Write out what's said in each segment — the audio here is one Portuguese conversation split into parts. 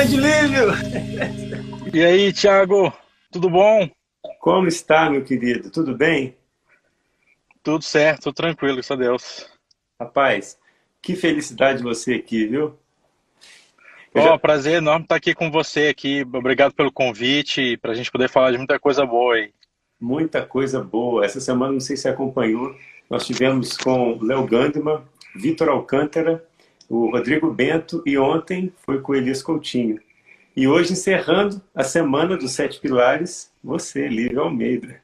Grande Lívio! E aí, Thiago, tudo bom? Como está, meu querido? Tudo bem? Tudo certo, tranquilo, isso a Deus. Rapaz, que felicidade você aqui, viu? Oh, já... Prazer enorme estar aqui com você aqui. Obrigado pelo convite para a gente poder falar de muita coisa boa aí. Muita coisa boa. Essa semana, não sei se acompanhou, nós tivemos com Léo Gandman, Vitor Alcântara, o Rodrigo Bento e ontem foi com Elias Coutinho. E hoje, encerrando a semana dos Sete Pilares, você, Lívia Almeida.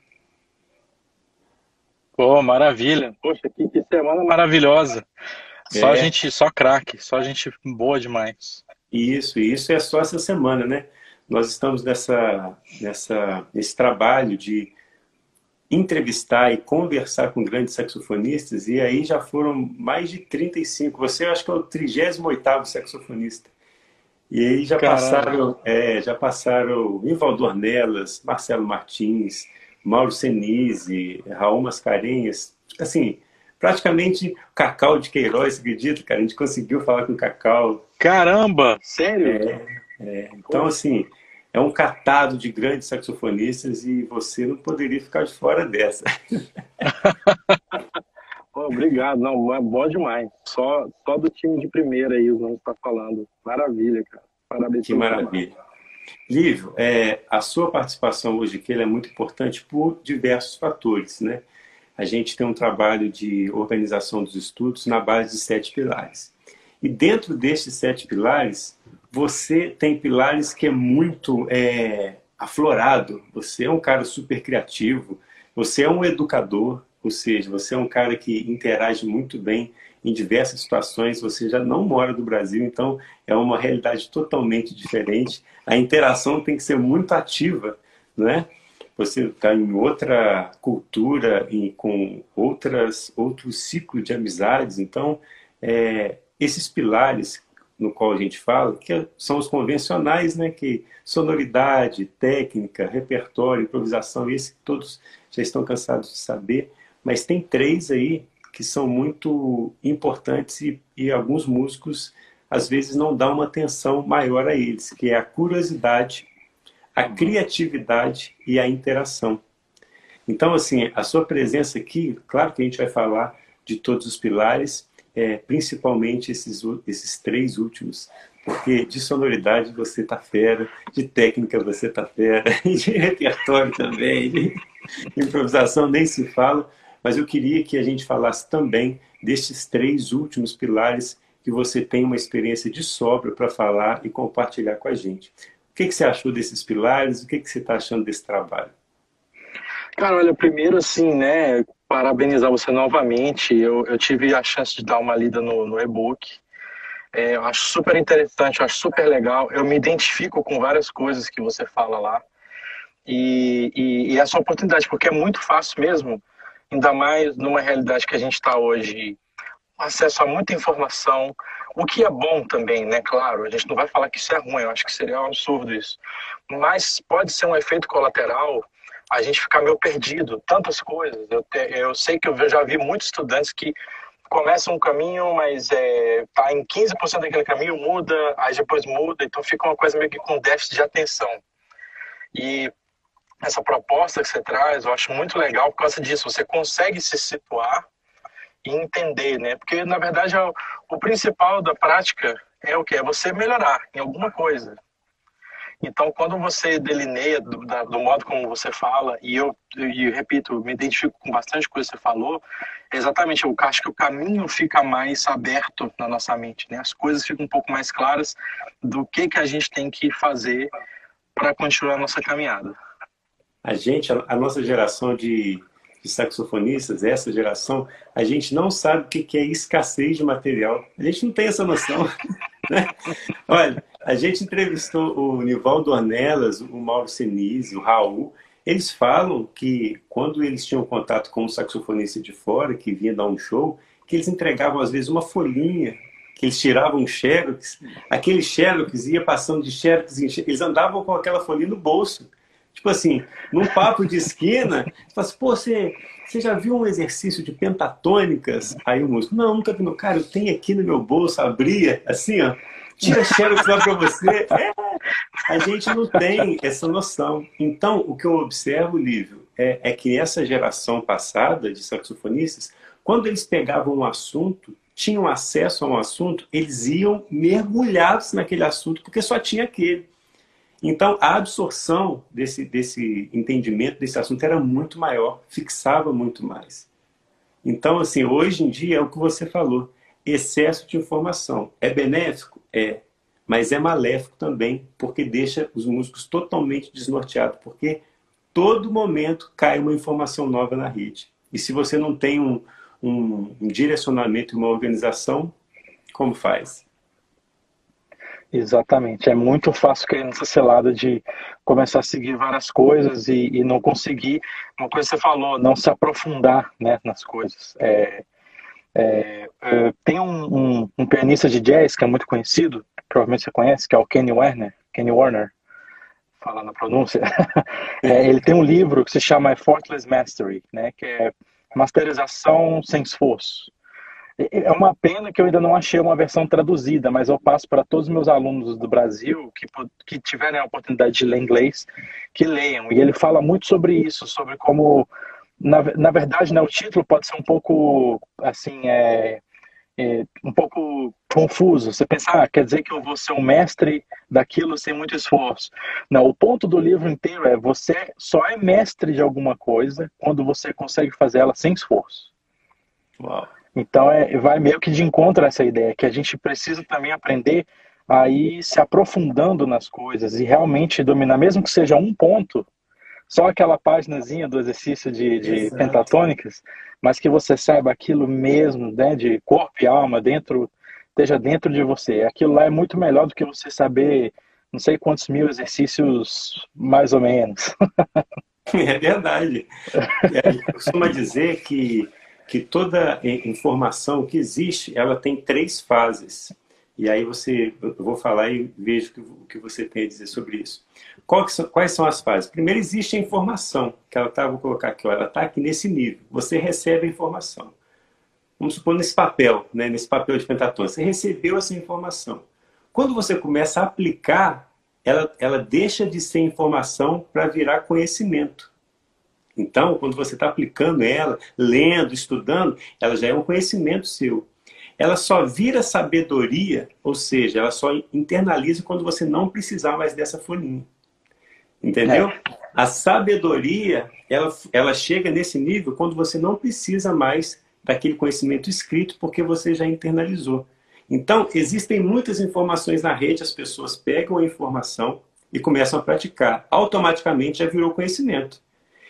Pô, maravilha. Poxa, que, que semana maravilhosa. Só é. gente, só craque, só gente boa demais. Isso, isso é só essa semana, né? Nós estamos nessa, nessa, nesse trabalho de entrevistar e conversar com grandes saxofonistas, e aí já foram mais de 35. Você, eu acho que é o 38º saxofonista. E aí já Caramba. passaram, é, já passaram Ivaldo Ornelas, Marcelo Martins, Mauro Senise, Raul Mascarenhas, assim, praticamente Cacau de Queiroz, acredita, cara? A gente conseguiu falar com o Cacau. Caramba! Sério? É, é. Então, assim, é um catado de grandes saxofonistas e você não poderia ficar de fora dessa. Obrigado, não, é bom demais. Só, só do time de primeira aí, os nomes está falando. Maravilha, cara. Parabéns. Que maravilha. Trabalho. Lívio, é, a sua participação hoje aqui é muito importante por diversos fatores, né? A gente tem um trabalho de organização dos estudos na base de sete pilares. E dentro destes sete pilares, você tem pilares que é muito é, aflorado. Você é um cara super criativo, você é um educador, ou seja, você é um cara que interage muito bem em diversas situações, você já não mora do Brasil, então é uma realidade totalmente diferente. A interação tem que ser muito ativa, né? Você está em outra cultura, em, com outras, outro ciclo de amizades. Então, é, esses pilares no qual a gente fala, que são os convencionais, né? Que sonoridade, técnica, repertório, improvisação, esse todos já estão cansados de saber. Mas tem três aí que são muito importantes e, e alguns músicos às vezes não dão uma atenção maior a eles, que é a curiosidade, a criatividade e a interação. Então, assim, a sua presença aqui, claro que a gente vai falar de todos os pilares, é, principalmente esses, esses três últimos, porque de sonoridade você tá fera, de técnica você tá fera, de repertório também, de improvisação nem se fala, mas eu queria que a gente falasse também destes três últimos pilares que você tem uma experiência de sobra para falar e compartilhar com a gente. O que, que você achou desses pilares? O que, que você está achando desse trabalho? Cara, olha, primeiro assim, né, parabenizar você novamente. Eu, eu tive a chance de dar uma lida no, no e-book. É, eu acho super interessante, eu acho super legal. Eu me identifico com várias coisas que você fala lá. E, e, e essa oportunidade, porque é muito fácil mesmo ainda mais numa realidade que a gente está hoje, acesso a muita informação, o que é bom também, né? Claro, a gente não vai falar que isso é ruim, eu acho que seria um absurdo isso. Mas pode ser um efeito colateral a gente ficar meio perdido, tantas coisas. Eu, te, eu sei que eu já vi muitos estudantes que começam um caminho, mas é, tá em 15% daquele caminho, muda, aí depois muda, então fica uma coisa meio que com déficit de atenção. E essa proposta que você traz, eu acho muito legal por causa disso. Você consegue se situar e entender, né? Porque, na verdade, é o, o principal da prática é o que? É você melhorar em alguma coisa. Então, quando você delineia do, da, do modo como você fala, e eu, e repito, me identifico com bastante coisa que você falou, é exatamente, eu acho que o caminho fica mais aberto na nossa mente, né? As coisas ficam um pouco mais claras do que, que a gente tem que fazer para continuar a nossa caminhada a gente, a, a nossa geração de, de, saxofonistas, essa geração, a gente não sabe o que é escassez de material. A gente não tem essa noção. Né? Olha, a gente entrevistou o Nivaldo Ornelas, o Mauro Senise, o Raul. Eles falam que quando eles tinham contato com um saxofonista de fora, que vinha dar um show, que eles entregavam às vezes uma folhinha, que eles tiravam um xerox, aquele xerox ia passando de xerox em xerox, eles andavam com aquela folhinha no bolso Tipo assim, num papo de esquina, você fala assim, pô, você, você já viu um exercício de pentatônicas? Aí o músico, não, nunca vi. Meu cara, eu tenho aqui no meu bolso, abria, assim, ó, tira xerox lá para você. É, a gente não tem essa noção. Então, o que eu observo, Lívio, é, é que essa geração passada de saxofonistas, quando eles pegavam um assunto, tinham acesso a um assunto, eles iam mergulhados naquele assunto, porque só tinha aquele. Então, a absorção desse, desse entendimento desse assunto era muito maior, fixava muito mais. Então, assim, hoje em dia é o que você falou, excesso de informação. É benéfico? É. Mas é maléfico também, porque deixa os músicos totalmente desnorteados, porque todo momento cai uma informação nova na rede. E se você não tem um, um, um direcionamento e uma organização, como faz? Exatamente. É muito fácil cair nessa selada de começar a seguir várias coisas e, e, não conseguir. Uma coisa que você falou, não se aprofundar né, nas coisas. É, é, é, tem um, um, um, pianista de jazz que é muito conhecido, provavelmente você conhece, que é o Kenny Werner. Kenny Warner, falando a pronúncia. É, ele tem um livro que se chama Effortless Mastery, né, que é masterização sem esforço. É uma pena que eu ainda não achei uma versão traduzida, mas eu passo para todos os meus alunos do Brasil que, que tiverem a oportunidade de ler inglês, que leiam. E ele fala muito sobre isso, sobre como, na, na verdade, né, o título pode ser um pouco, assim, é, é, um pouco confuso. Você pensa, ah, quer dizer que eu vou ser um mestre daquilo sem muito esforço. Não, o ponto do livro inteiro é você só é mestre de alguma coisa quando você consegue fazer ela sem esforço. Uau. Então, é, vai meio que de encontro a essa ideia, que a gente precisa também aprender a ir se aprofundando nas coisas e realmente dominar, mesmo que seja um ponto, só aquela páginazinha do exercício de, de pentatônicas, mas que você saiba aquilo mesmo, né, de corpo e alma, dentro, esteja dentro de você. Aquilo lá é muito melhor do que você saber não sei quantos mil exercícios, mais ou menos. É verdade. É, eu costumo dizer que que toda informação que existe, ela tem três fases. E aí você, eu vou falar e vejo o que você tem a dizer sobre isso. São, quais são as fases? Primeiro existe a informação, que ela tá, vou colocar aqui, ó, ela está aqui nesse nível. Você recebe a informação. Vamos supor nesse papel, né, nesse papel de pentatônica. Você recebeu essa informação. Quando você começa a aplicar, ela, ela deixa de ser informação para virar conhecimento. Então, quando você está aplicando ela, lendo, estudando, ela já é um conhecimento seu. Ela só vira sabedoria, ou seja, ela só internaliza quando você não precisar mais dessa folhinha. Entendeu? É. A sabedoria, ela, ela chega nesse nível quando você não precisa mais daquele conhecimento escrito, porque você já internalizou. Então, existem muitas informações na rede, as pessoas pegam a informação e começam a praticar. Automaticamente já virou conhecimento.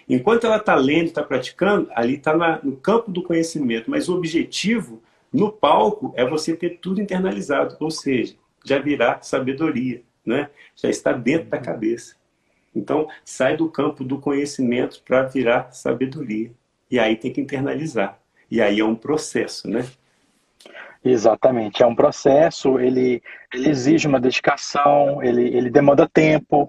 Enquanto ela está lendo, está praticando, ali está no campo do conhecimento. Mas o objetivo no palco é você ter tudo internalizado, ou seja, já virar sabedoria, né? já está dentro da cabeça. Então, sai do campo do conhecimento para virar sabedoria. E aí tem que internalizar. E aí é um processo, né? Exatamente, é um processo, ele, ele exige uma dedicação, ele, ele demanda tempo,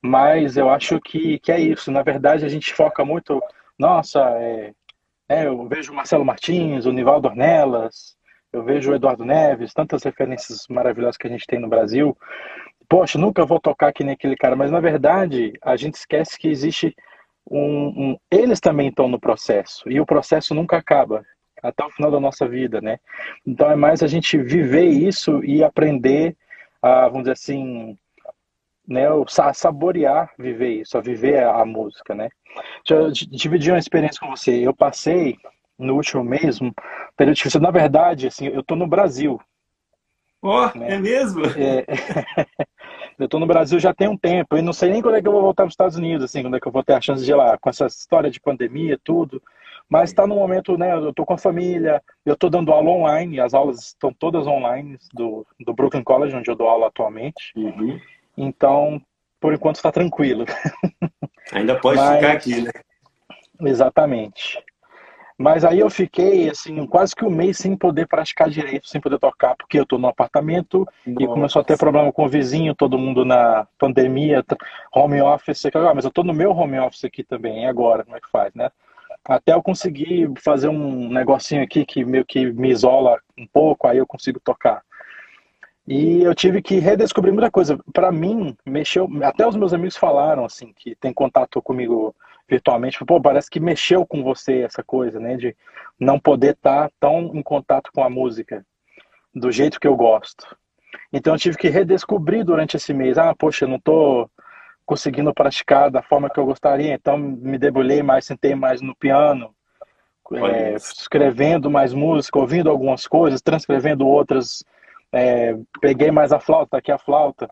mas eu acho que, que é isso. Na verdade, a gente foca muito. Nossa, é, é, eu vejo o Marcelo Martins, o Nivaldo Ornelas, eu vejo o Eduardo Neves, tantas referências maravilhosas que a gente tem no Brasil. Poxa, nunca vou tocar aqui naquele cara, mas na verdade a gente esquece que existe um, um, Eles também estão no processo e o processo nunca acaba até o final da nossa vida, né? Então é mais a gente viver isso e aprender a, vamos dizer assim, né, saborear viver isso, a viver a, música, né? Deixa eu dividir uma experiência com você. Eu passei no último mês um período difícil. Na verdade, assim, eu tô no Brasil. Ó, oh, né? é mesmo? É, eu tô no Brasil já tem um tempo e não sei nem quando é que eu vou voltar para os Estados Unidos, assim, quando é que eu vou ter a chance de ir lá, com essa história de pandemia, tudo. Mas está no momento, né? Eu tô com a família, eu tô dando aula online, as aulas estão todas online do, do Brooklyn College, onde eu dou aula atualmente. Uhum. Então, por enquanto está tranquilo. Ainda pode Mas, ficar aqui, né? Exatamente. Mas aí eu fiquei, assim, quase que um mês sem poder praticar direito, sem poder tocar, porque eu tô no apartamento Nossa. e começou a ter problema com o vizinho, todo mundo na pandemia, home office. Ah, mas eu tô no meu home office aqui também, agora? Como é que faz, né? Até eu conseguir fazer um negocinho aqui que meio que me isola um pouco, aí eu consigo tocar. E eu tive que redescobrir muita coisa. Para mim, mexeu. Até os meus amigos falaram, assim, que tem contato comigo virtualmente. Pô, parece que mexeu com você essa coisa, né? De não poder estar tá tão em contato com a música do jeito que eu gosto. Então eu tive que redescobrir durante esse mês. Ah, poxa, eu não tô conseguindo praticar da forma que eu gostaria. Então me debulhei mais, sentei mais no piano. É, escrevendo mais música, ouvindo algumas coisas, transcrevendo outras é, peguei mais a flauta, aqui a flauta.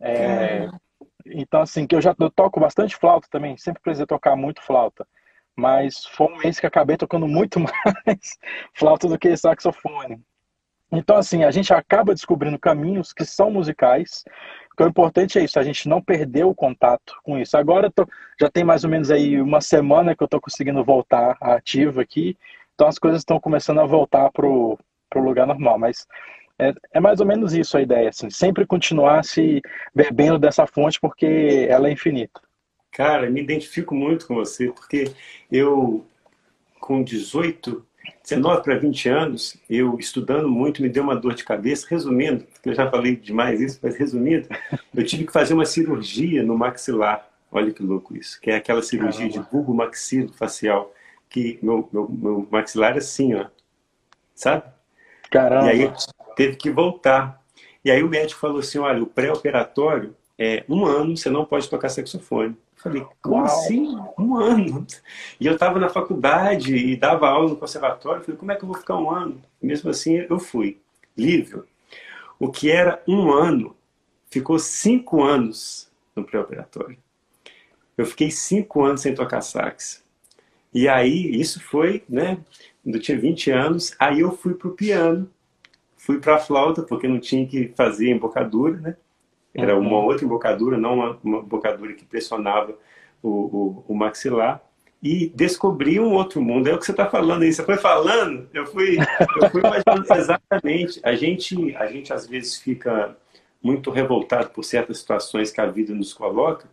É, então, assim, que eu já eu toco bastante flauta também, sempre precisei tocar muito flauta. Mas foi um mês que acabei tocando muito mais flauta do que saxofone. Então, assim, a gente acaba descobrindo caminhos que são musicais. O importante é isso, a gente não perder o contato com isso. Agora tô, já tem mais ou menos aí uma semana que eu estou conseguindo voltar ativo aqui. Então as coisas estão começando a voltar pro, pro lugar normal. Mas é, é, mais ou menos isso a ideia, assim, sempre continuar se bebendo dessa fonte porque ela é infinita. Cara, me identifico muito com você, porque eu, com 18, 19 para 20 anos, eu estudando muito, me deu uma dor de cabeça. Resumindo, eu já falei demais isso, mas resumindo, eu tive que fazer uma cirurgia no maxilar. Olha que louco isso, que é aquela cirurgia Caramba. de bulbo maxilo facial, que meu, meu, meu maxilar é assim, ó, sabe? Caramba. E aí teve que voltar. E aí o médico falou assim, olha, o pré-operatório é um ano, você não pode tocar saxofone. Eu falei, como Uau. assim? Um ano? E eu estava na faculdade e dava aula no conservatório. Eu falei, como é que eu vou ficar um ano? E mesmo assim, eu fui. Livre. O que era um ano, ficou cinco anos no pré-operatório. Eu fiquei cinco anos sem tocar sax. E aí, isso foi, né? Eu tinha 20 anos, aí eu fui pro piano Fui para a flauta, porque não tinha que fazer embocadura, né? Era uma uhum. outra embocadura, não uma, uma embocadura que pressionava o, o, o, maxilar. E descobri um outro mundo. É o que você está falando aí. Você foi falando, eu fui, eu fui imaginando exatamente. A gente, a gente às vezes fica muito revoltado por certas situações que a vida nos coloca,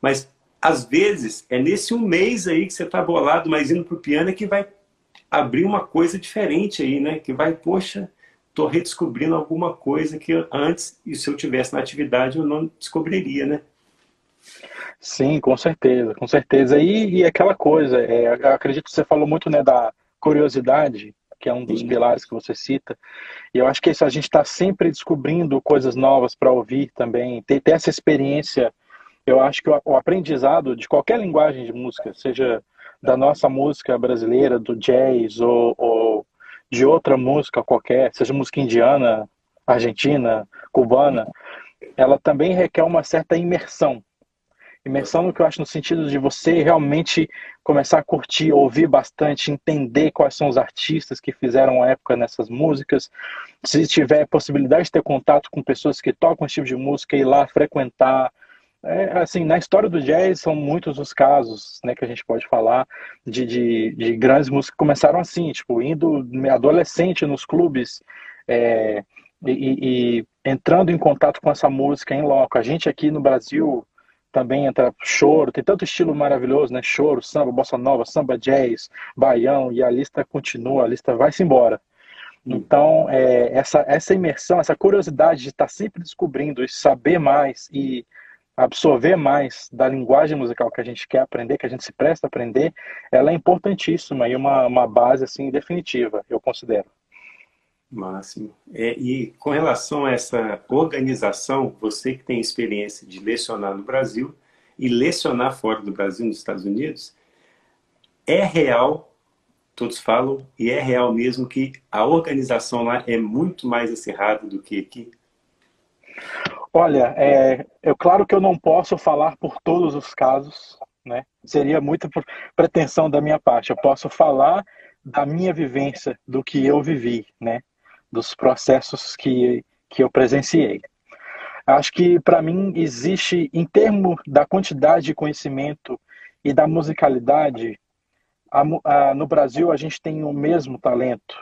mas às vezes é nesse um mês aí que você está bolado, mas indo para o piano é que vai abrir uma coisa diferente aí, né? Que vai, poxa, estou redescobrindo alguma coisa que antes, e se eu tivesse na atividade, eu não descobriria, né? Sim, com certeza, com certeza. E, e aquela coisa, é, acredito que você falou muito né, da curiosidade, que é um dos Sim. pilares que você cita. E eu acho que isso, a gente está sempre descobrindo coisas novas para ouvir também, ter, ter, essa experiência. Eu acho que o, o aprendizado de qualquer linguagem de música, seja da nossa música brasileira, do jazz ou, ou de outra música qualquer, seja música indiana, argentina, cubana, ela também requer uma certa imersão. Imersão no que eu acho no sentido de você realmente começar a curtir, ouvir bastante, entender quais são os artistas que fizeram a época nessas músicas. Se tiver possibilidade de ter contato com pessoas que tocam esse tipo de música, ir lá frequentar, é, assim, na história do jazz são muitos os casos, né, que a gente pode falar de, de, de grandes músicos que começaram assim, tipo, indo adolescente nos clubes é, e, e, entrando em contato com essa música em loco. A gente aqui no Brasil também entra choro, tem tanto estilo maravilhoso, né, choro, samba, bossa nova, samba jazz, baião, e a lista continua, a lista vai-se embora. Então, é, essa, essa imersão, essa curiosidade de estar sempre descobrindo e saber mais e absorver mais da linguagem musical que a gente quer aprender, que a gente se presta a aprender, ela é importantíssima e uma, uma base assim definitiva, eu considero. Máximo. É, e com relação a essa organização, você que tem experiência de lecionar no Brasil e lecionar fora do Brasil, nos Estados Unidos, é real, todos falam, e é real mesmo que a organização lá é muito mais acirrada do que aqui? Olha, é, é claro que eu não posso falar por todos os casos, né? Seria muita pretensão da minha parte. Eu posso falar da minha vivência, do que eu vivi, né? Dos processos que, que eu presenciei. Acho que para mim existe, em termos da quantidade de conhecimento e da musicalidade, a, a, no Brasil a gente tem o mesmo talento,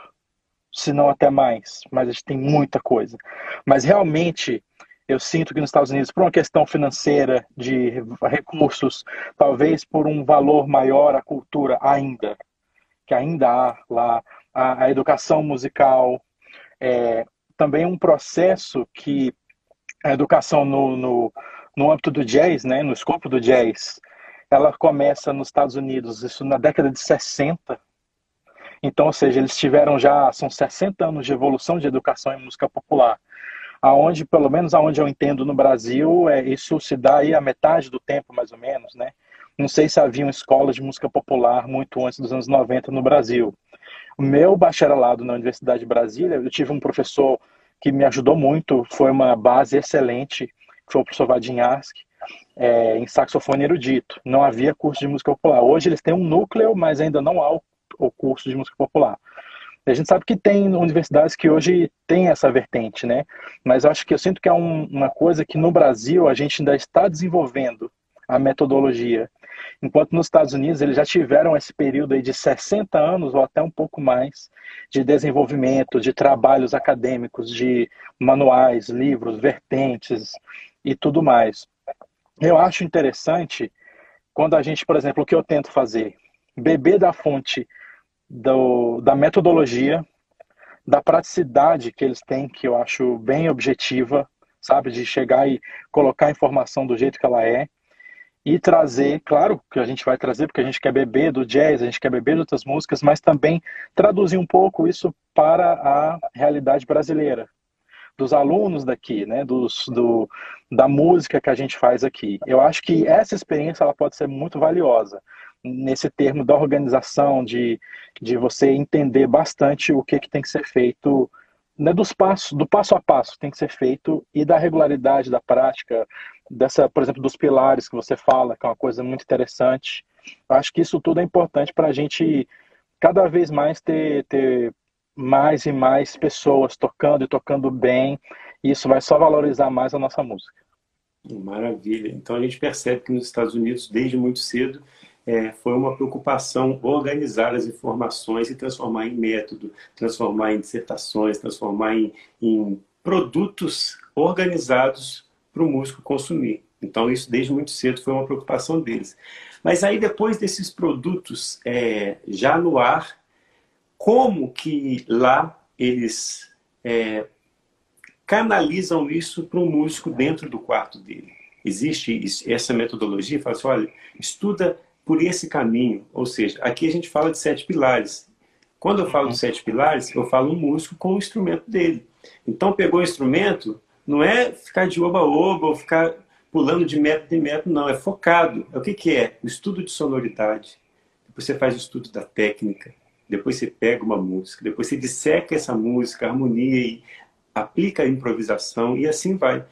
se não até mais, mas a gente tem muita coisa. Mas realmente eu sinto que nos Estados Unidos, por uma questão financeira, de recursos, talvez por um valor maior à cultura ainda, que ainda há lá, a, a educação musical, é, também um processo que a educação no, no, no âmbito do jazz, né, no escopo do jazz, ela começa nos Estados Unidos, isso na década de 60. Então, ou seja, eles tiveram já, são 60 anos de evolução de educação em música popular. Aonde, pelo menos aonde eu entendo no Brasil, é, isso se dá aí a metade do tempo, mais ou menos, né? Não sei se haviam escolas de música popular muito antes dos anos 90 no Brasil. O meu bacharelado na Universidade de Brasília, eu tive um professor que me ajudou muito, foi uma base excelente, foi o professor Vadim Ask, é, em saxofone erudito. Não havia curso de música popular. Hoje eles têm um núcleo, mas ainda não há o, o curso de música popular. A gente sabe que tem universidades que hoje têm essa vertente, né? Mas acho que eu sinto que é um, uma coisa que no Brasil a gente ainda está desenvolvendo a metodologia. Enquanto nos Estados Unidos eles já tiveram esse período aí de 60 anos ou até um pouco mais de desenvolvimento, de trabalhos acadêmicos, de manuais, livros, vertentes e tudo mais. Eu acho interessante quando a gente, por exemplo, o que eu tento fazer, beber da fonte do, da metodologia, da praticidade que eles têm, que eu acho bem objetiva, sabe, de chegar e colocar a informação do jeito que ela é, e trazer, claro que a gente vai trazer, porque a gente quer beber do jazz, a gente quer beber de outras músicas, mas também traduzir um pouco isso para a realidade brasileira, dos alunos daqui, né, dos, do, da música que a gente faz aqui. Eu acho que essa experiência ela pode ser muito valiosa nesse termo da organização, de, de você entender bastante o que, que tem que ser feito, né, dos passos, do passo a passo que tem que ser feito e da regularidade da prática, dessa, por exemplo, dos pilares que você fala, que é uma coisa muito interessante. Acho que isso tudo é importante para a gente cada vez mais ter, ter mais e mais pessoas tocando e tocando bem. E isso vai só valorizar mais a nossa música. Maravilha. Então a gente percebe que nos Estados Unidos, desde muito cedo, é, foi uma preocupação organizar as informações e transformar em método, transformar em dissertações, transformar em, em produtos organizados para o músico consumir. Então, isso desde muito cedo foi uma preocupação deles. Mas aí, depois desses produtos é, já no ar, como que lá eles é, canalizam isso para o músico dentro do quarto dele? Existe essa metodologia? Fala assim, olha, estuda por esse caminho. Ou seja, aqui a gente fala de sete pilares. Quando eu falo de sete pilares, eu falo um músico com o instrumento dele. Então, pegou o instrumento, não é ficar de oba-oba ou ficar pulando de método em método, não. É focado. É o que, que é? O estudo de sonoridade. Depois você faz o estudo da técnica. Depois você pega uma música. Depois você disseca essa música, harmonia e aplica a improvisação e assim vai.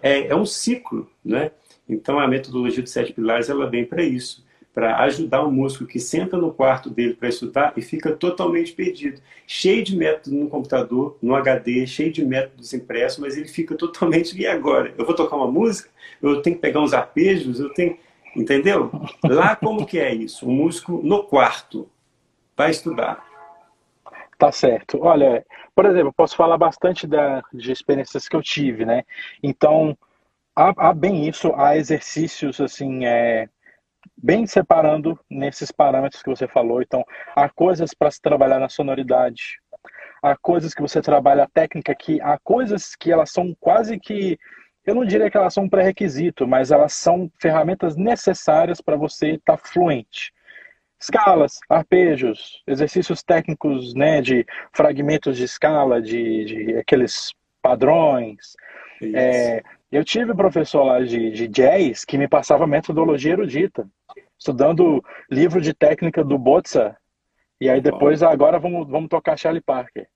É, é um ciclo, né? Então a metodologia dos sete pilares ela vem para isso para ajudar um músico que senta no quarto dele para estudar e fica totalmente perdido. Cheio de métodos no computador, no HD, cheio de métodos impressos, mas ele fica totalmente. E agora? Eu vou tocar uma música? Eu tenho que pegar uns arpejos? Eu tenho. Entendeu? Lá como que é isso? O músico no quarto para estudar. Tá certo. Olha, por exemplo, posso falar bastante da, de experiências que eu tive, né? Então, há, há bem isso, há exercícios assim, é, bem separando nesses parâmetros que você falou. Então, há coisas para se trabalhar na sonoridade, há coisas que você trabalha a técnica que há coisas que elas são quase que eu não diria que elas são um pré-requisito, mas elas são ferramentas necessárias para você estar tá fluente. Escalas, arpejos, exercícios técnicos né, de fragmentos de escala, de, de aqueles padrões. É, eu tive um professor lá de, de jazz que me passava metodologia erudita, estudando livro de técnica do Botza, e aí depois, agora vamos, vamos tocar Charlie Parker.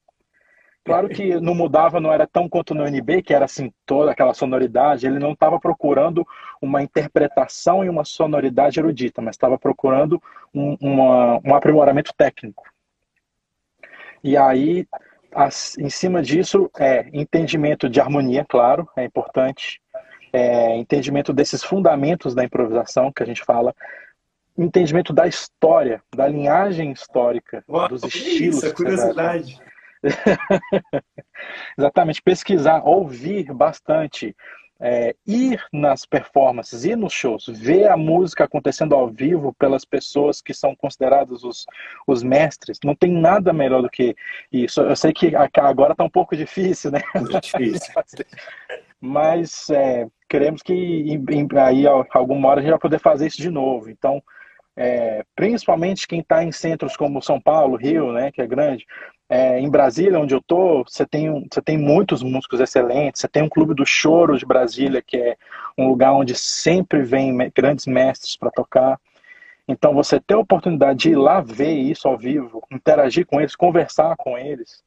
Claro que não mudava, não era tão quanto no NB, que era assim, toda aquela sonoridade. Ele não estava procurando uma interpretação e uma sonoridade erudita, mas estava procurando um, uma, um aprimoramento técnico. E aí as, em cima disso, é entendimento de harmonia, claro, é importante. É, entendimento desses fundamentos da improvisação que a gente fala. entendimento da história, da linhagem histórica, Uau, dos estilos. Isso, é curiosidade. Exatamente, pesquisar, ouvir bastante, é, ir nas performances, ir nos shows, ver a música acontecendo ao vivo pelas pessoas que são considerados os, os mestres. Não tem nada melhor do que isso. Eu sei que agora está um pouco difícil, né? Difícil. Mas é, queremos que em, em, aí alguma hora a gente vai poder fazer isso de novo. Então, é, principalmente quem está em centros como São Paulo, Rio, né, que é grande, é, em Brasília, onde eu tô, você tem, você tem muitos músicos excelentes. Você tem um clube do choro de Brasília, que é um lugar onde sempre vem grandes mestres para tocar. Então, você ter a oportunidade de ir lá ver isso ao vivo, interagir com eles, conversar com eles,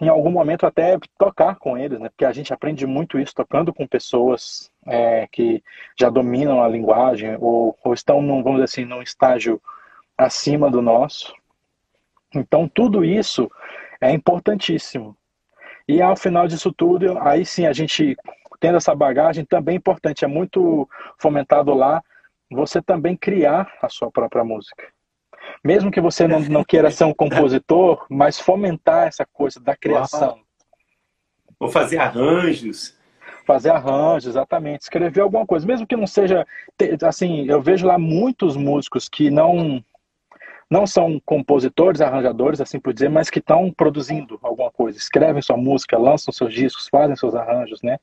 em algum momento até tocar com eles, né? Porque a gente aprende muito isso tocando com pessoas é, que já dominam a linguagem ou, ou estão, num, vamos dizer assim, num estágio acima do nosso. Então, tudo isso é importantíssimo. E ao final disso tudo, aí sim a gente tendo essa bagagem também é importante, é muito fomentado lá você também criar a sua própria música. Mesmo que você não, não queira ser um compositor, mas fomentar essa coisa da criação. Ou fazer arranjos. Fazer arranjos, exatamente. Escrever alguma coisa. Mesmo que não seja. Assim, eu vejo lá muitos músicos que não não são compositores, arranjadores, assim por dizer, mas que estão produzindo alguma coisa, escrevem sua música, lançam seus discos, fazem seus arranjos, né?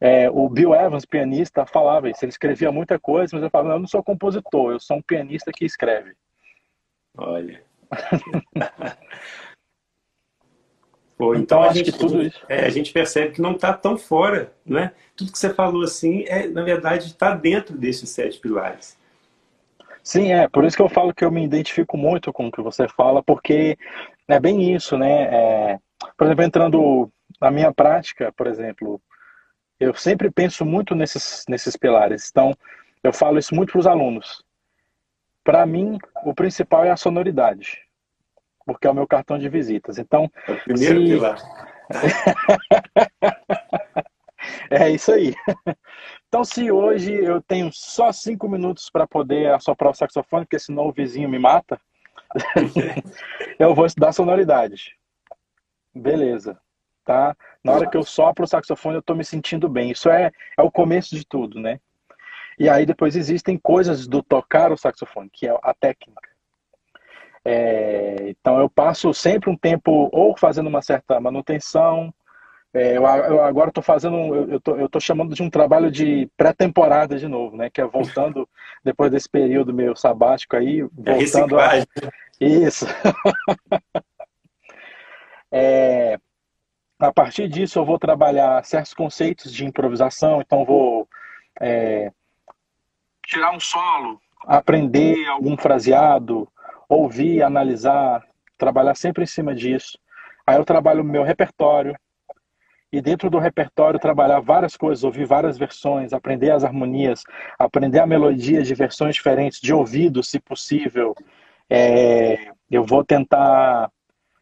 É, o Bill Evans, pianista, falava isso. Ele escrevia muita coisa, mas ele falava: eu não sou compositor, eu sou um pianista que escreve. Olha. Pô, então, então a acho gente, que tudo isso. É, a gente percebe que não está tão fora, né? Tudo que você falou assim, é, na verdade, está dentro desses sete pilares. Sim, é. Por isso que eu falo que eu me identifico muito com o que você fala, porque é bem isso, né? É, por exemplo, entrando na minha prática, por exemplo, eu sempre penso muito nesses, nesses pilares. Então, eu falo isso muito para os alunos. Para mim, o principal é a sonoridade, porque é o meu cartão de visitas. Então, é o primeiro se... pilar. é isso aí. Então, se hoje eu tenho só cinco minutos para poder assoprar o saxofone, porque senão o vizinho me mata, eu vou estudar sonoridade. Beleza. Tá? Na hora que eu sopro o saxofone, eu estou me sentindo bem. Isso é, é o começo de tudo, né? E aí depois existem coisas do tocar o saxofone, que é a técnica. É, então eu passo sempre um tempo ou fazendo uma certa manutenção, é, eu, eu, agora estou fazendo, eu tô, eu tô chamando de um trabalho de pré-temporada de novo, né? Que é voltando depois desse período meio sabático aí, é voltando é a... Isso. é, a partir disso eu vou trabalhar certos conceitos de improvisação, então vou é, tirar um solo, aprender algum fraseado, ouvir, analisar, trabalhar sempre em cima disso. Aí eu trabalho o meu repertório, e dentro do repertório trabalhar várias coisas, ouvir várias versões, aprender as harmonias, aprender a melodia de versões diferentes, de ouvido, se possível. É, eu vou tentar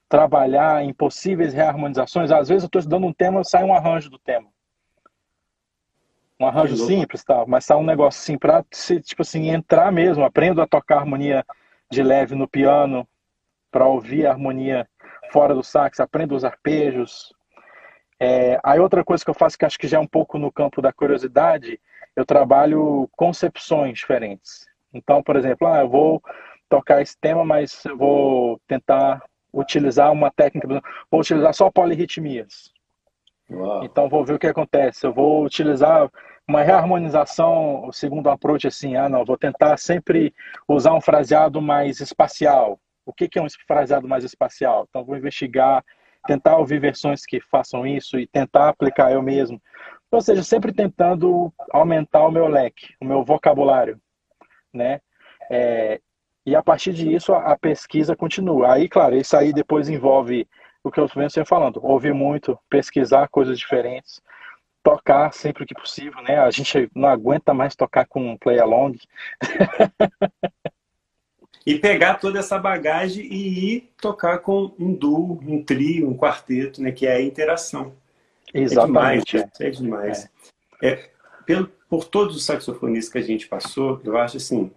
trabalhar em possíveis reharmonizações. Às vezes eu estou estudando um tema, sai um arranjo do tema. Um arranjo simples, tal, mas sai um negócio assim para tipo assim entrar mesmo. Aprendo a tocar harmonia de leve no piano para ouvir a harmonia fora do sax. Aprendo os arpejos, é, aí outra coisa que eu faço que acho que já é um pouco no campo da curiosidade, eu trabalho concepções diferentes. Então, por exemplo, ah, eu vou tocar esse tema, mas eu vou tentar utilizar uma técnica, vou utilizar só polirritmias. Uau. Então vou ver o que acontece. Eu vou utilizar uma reharmonização, o segundo approach assim, ah não, vou tentar sempre usar um fraseado mais espacial. O que, que é um fraseado mais espacial? Então vou investigar tentar ouvir versões que façam isso e tentar aplicar eu mesmo. Ou seja, sempre tentando aumentar o meu leque, o meu vocabulário, né? É, e a partir disso a, a, pesquisa continua. Aí, claro, isso aí depois envolve o que eu venho sempre falando, ouvir muito, pesquisar coisas diferentes, tocar sempre que possível, né? A gente não aguenta mais tocar com play along. e pegar toda essa bagagem e ir tocar com um duo, um trio, um quarteto, né? Que é a interação. Exatamente. É demais. É demais. É. É, pelo, por todos os saxofonistas que a gente passou, eu acho assim,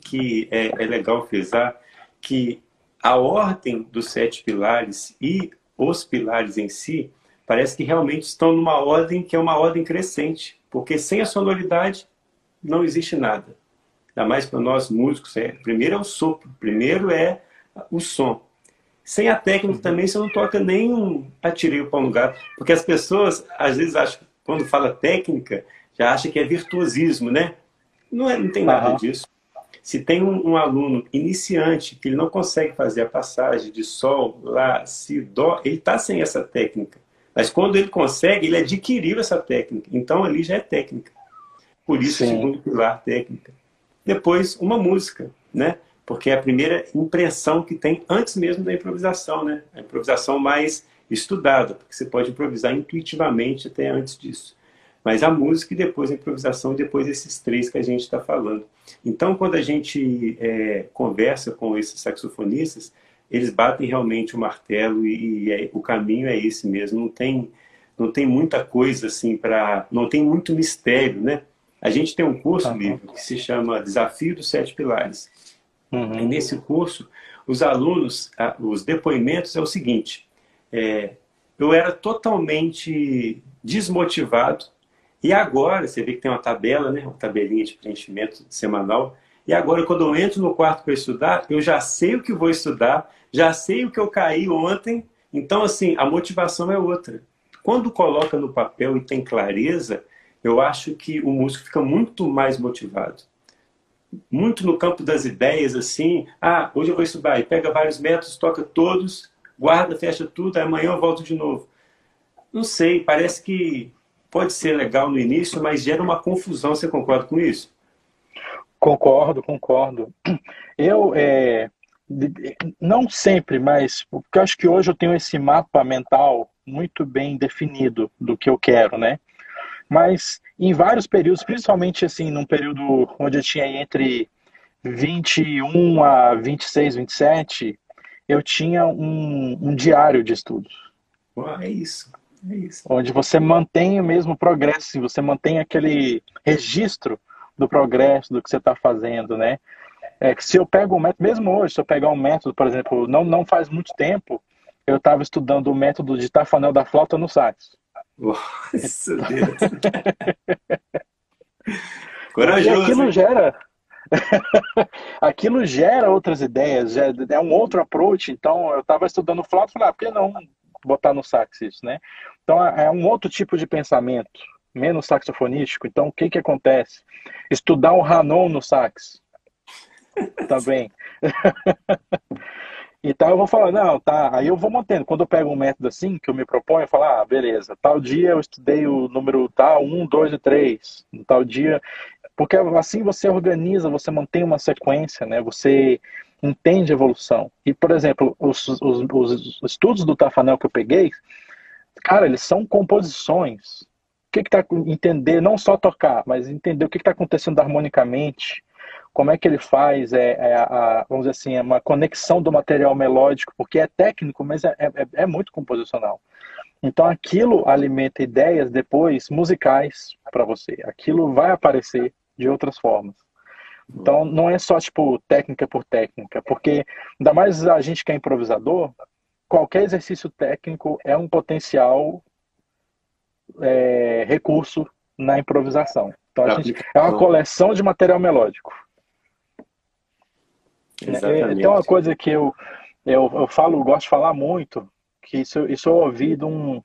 que é, é legal frisar que a ordem dos sete pilares e os pilares em si parece que realmente estão numa ordem que é uma ordem crescente, porque sem a sonoridade não existe nada. Ainda mais para nós músicos, é, primeiro é o sopro, primeiro é o som. Sem a técnica também você não toca nem um atirei para um lugar, porque as pessoas às vezes acham, quando fala técnica, já acha que é virtuosismo, né? Não, é, não tem nada disso. Se tem um, um, aluno iniciante que ele não consegue fazer a passagem de sol, lá, si, dó, ele está sem essa técnica. Mas quando ele consegue, ele adquiriu essa técnica. Então ali já é técnica. Por isso, Sim. segundo pilar, técnica. Depois, uma música, né? Porque é a primeira impressão que tem antes mesmo da improvisação, né? A improvisação mais estudada, porque você pode improvisar intuitivamente até antes disso. Mas a música e depois a improvisação, depois esses três que a gente está falando. Então, quando a gente é, conversa com esses saxofonistas, eles batem realmente o martelo e, e é, o caminho é esse mesmo. Não tem, não tem muita coisa assim para, não tem muito mistério, né? A gente tem um curso, uhum. livro, que se chama Desafio dos Sete Pilares. Uhum. E nesse curso, os alunos, os depoimentos é o seguinte: é, eu era totalmente desmotivado e agora, você vê que tem uma tabela, né? uma tabelinha de preenchimento semanal. E agora, quando eu entro no quarto para estudar, eu já sei o que vou estudar, já sei o que eu caí ontem. Então, assim, a motivação é outra. Quando coloca no papel e tem clareza, eu acho que o músico fica muito mais motivado. Muito no campo das ideias, assim, ah, hoje eu vou estudar, e pega vários métodos, toca todos, guarda, fecha tudo, amanhã eu volto de novo. Não sei, parece que pode ser legal no início, mas gera uma confusão. Você concorda com isso? Concordo, concordo. Eu, é, não sempre, mas porque eu acho que hoje eu tenho esse mapa mental muito bem definido do que eu quero, né? Mas em vários períodos, principalmente assim, num período onde eu tinha entre 21 a 26, 27, eu tinha um, um diário de estudos. É isso. É isso. Onde você mantém o mesmo progresso, você mantém aquele registro do progresso, do que você está fazendo, né? É que se eu pego um método, mesmo hoje, se eu pegar um método, por exemplo, não, não faz muito tempo, eu estava estudando o método de tafanel da flauta no sax. Nossa Deus! Corajoso! E aquilo gera, aquilo gera outras ideias, é um outro approach. Então, eu estava estudando flauta e falei, ah, por que não botar no sax isso, né? Então é, é um outro tipo de pensamento, menos saxofonístico. Então o que que acontece? Estudar o Hanon no sax. Tá bem. então eu vou falar, não, tá. Aí eu vou mantendo. Quando eu pego um método assim, que eu me proponho, eu falo, ah, beleza, tal dia eu estudei o número tal, um, dois e três. Tal dia. Porque assim você organiza, você mantém uma sequência, né? Você entende evolução. E, por exemplo, os, os, os estudos do Tafanel que eu peguei, cara, eles são composições. O que está entender, não só tocar, mas entender o que está acontecendo harmonicamente, como é que ele faz, é, é a, vamos dizer assim, é uma conexão do material melódico, porque é técnico, mas é, é, é muito composicional. Então aquilo alimenta ideias depois musicais para você. Aquilo vai aparecer de outras formas. Então não é só tipo técnica por técnica, porque ainda mais a gente que é improvisador, qualquer exercício técnico é um potencial é, recurso na improvisação. Então a gente é uma coleção de material melódico. Exatamente. Tem uma coisa que eu, eu, eu falo, gosto de falar muito, que isso, isso eu ouvi de um,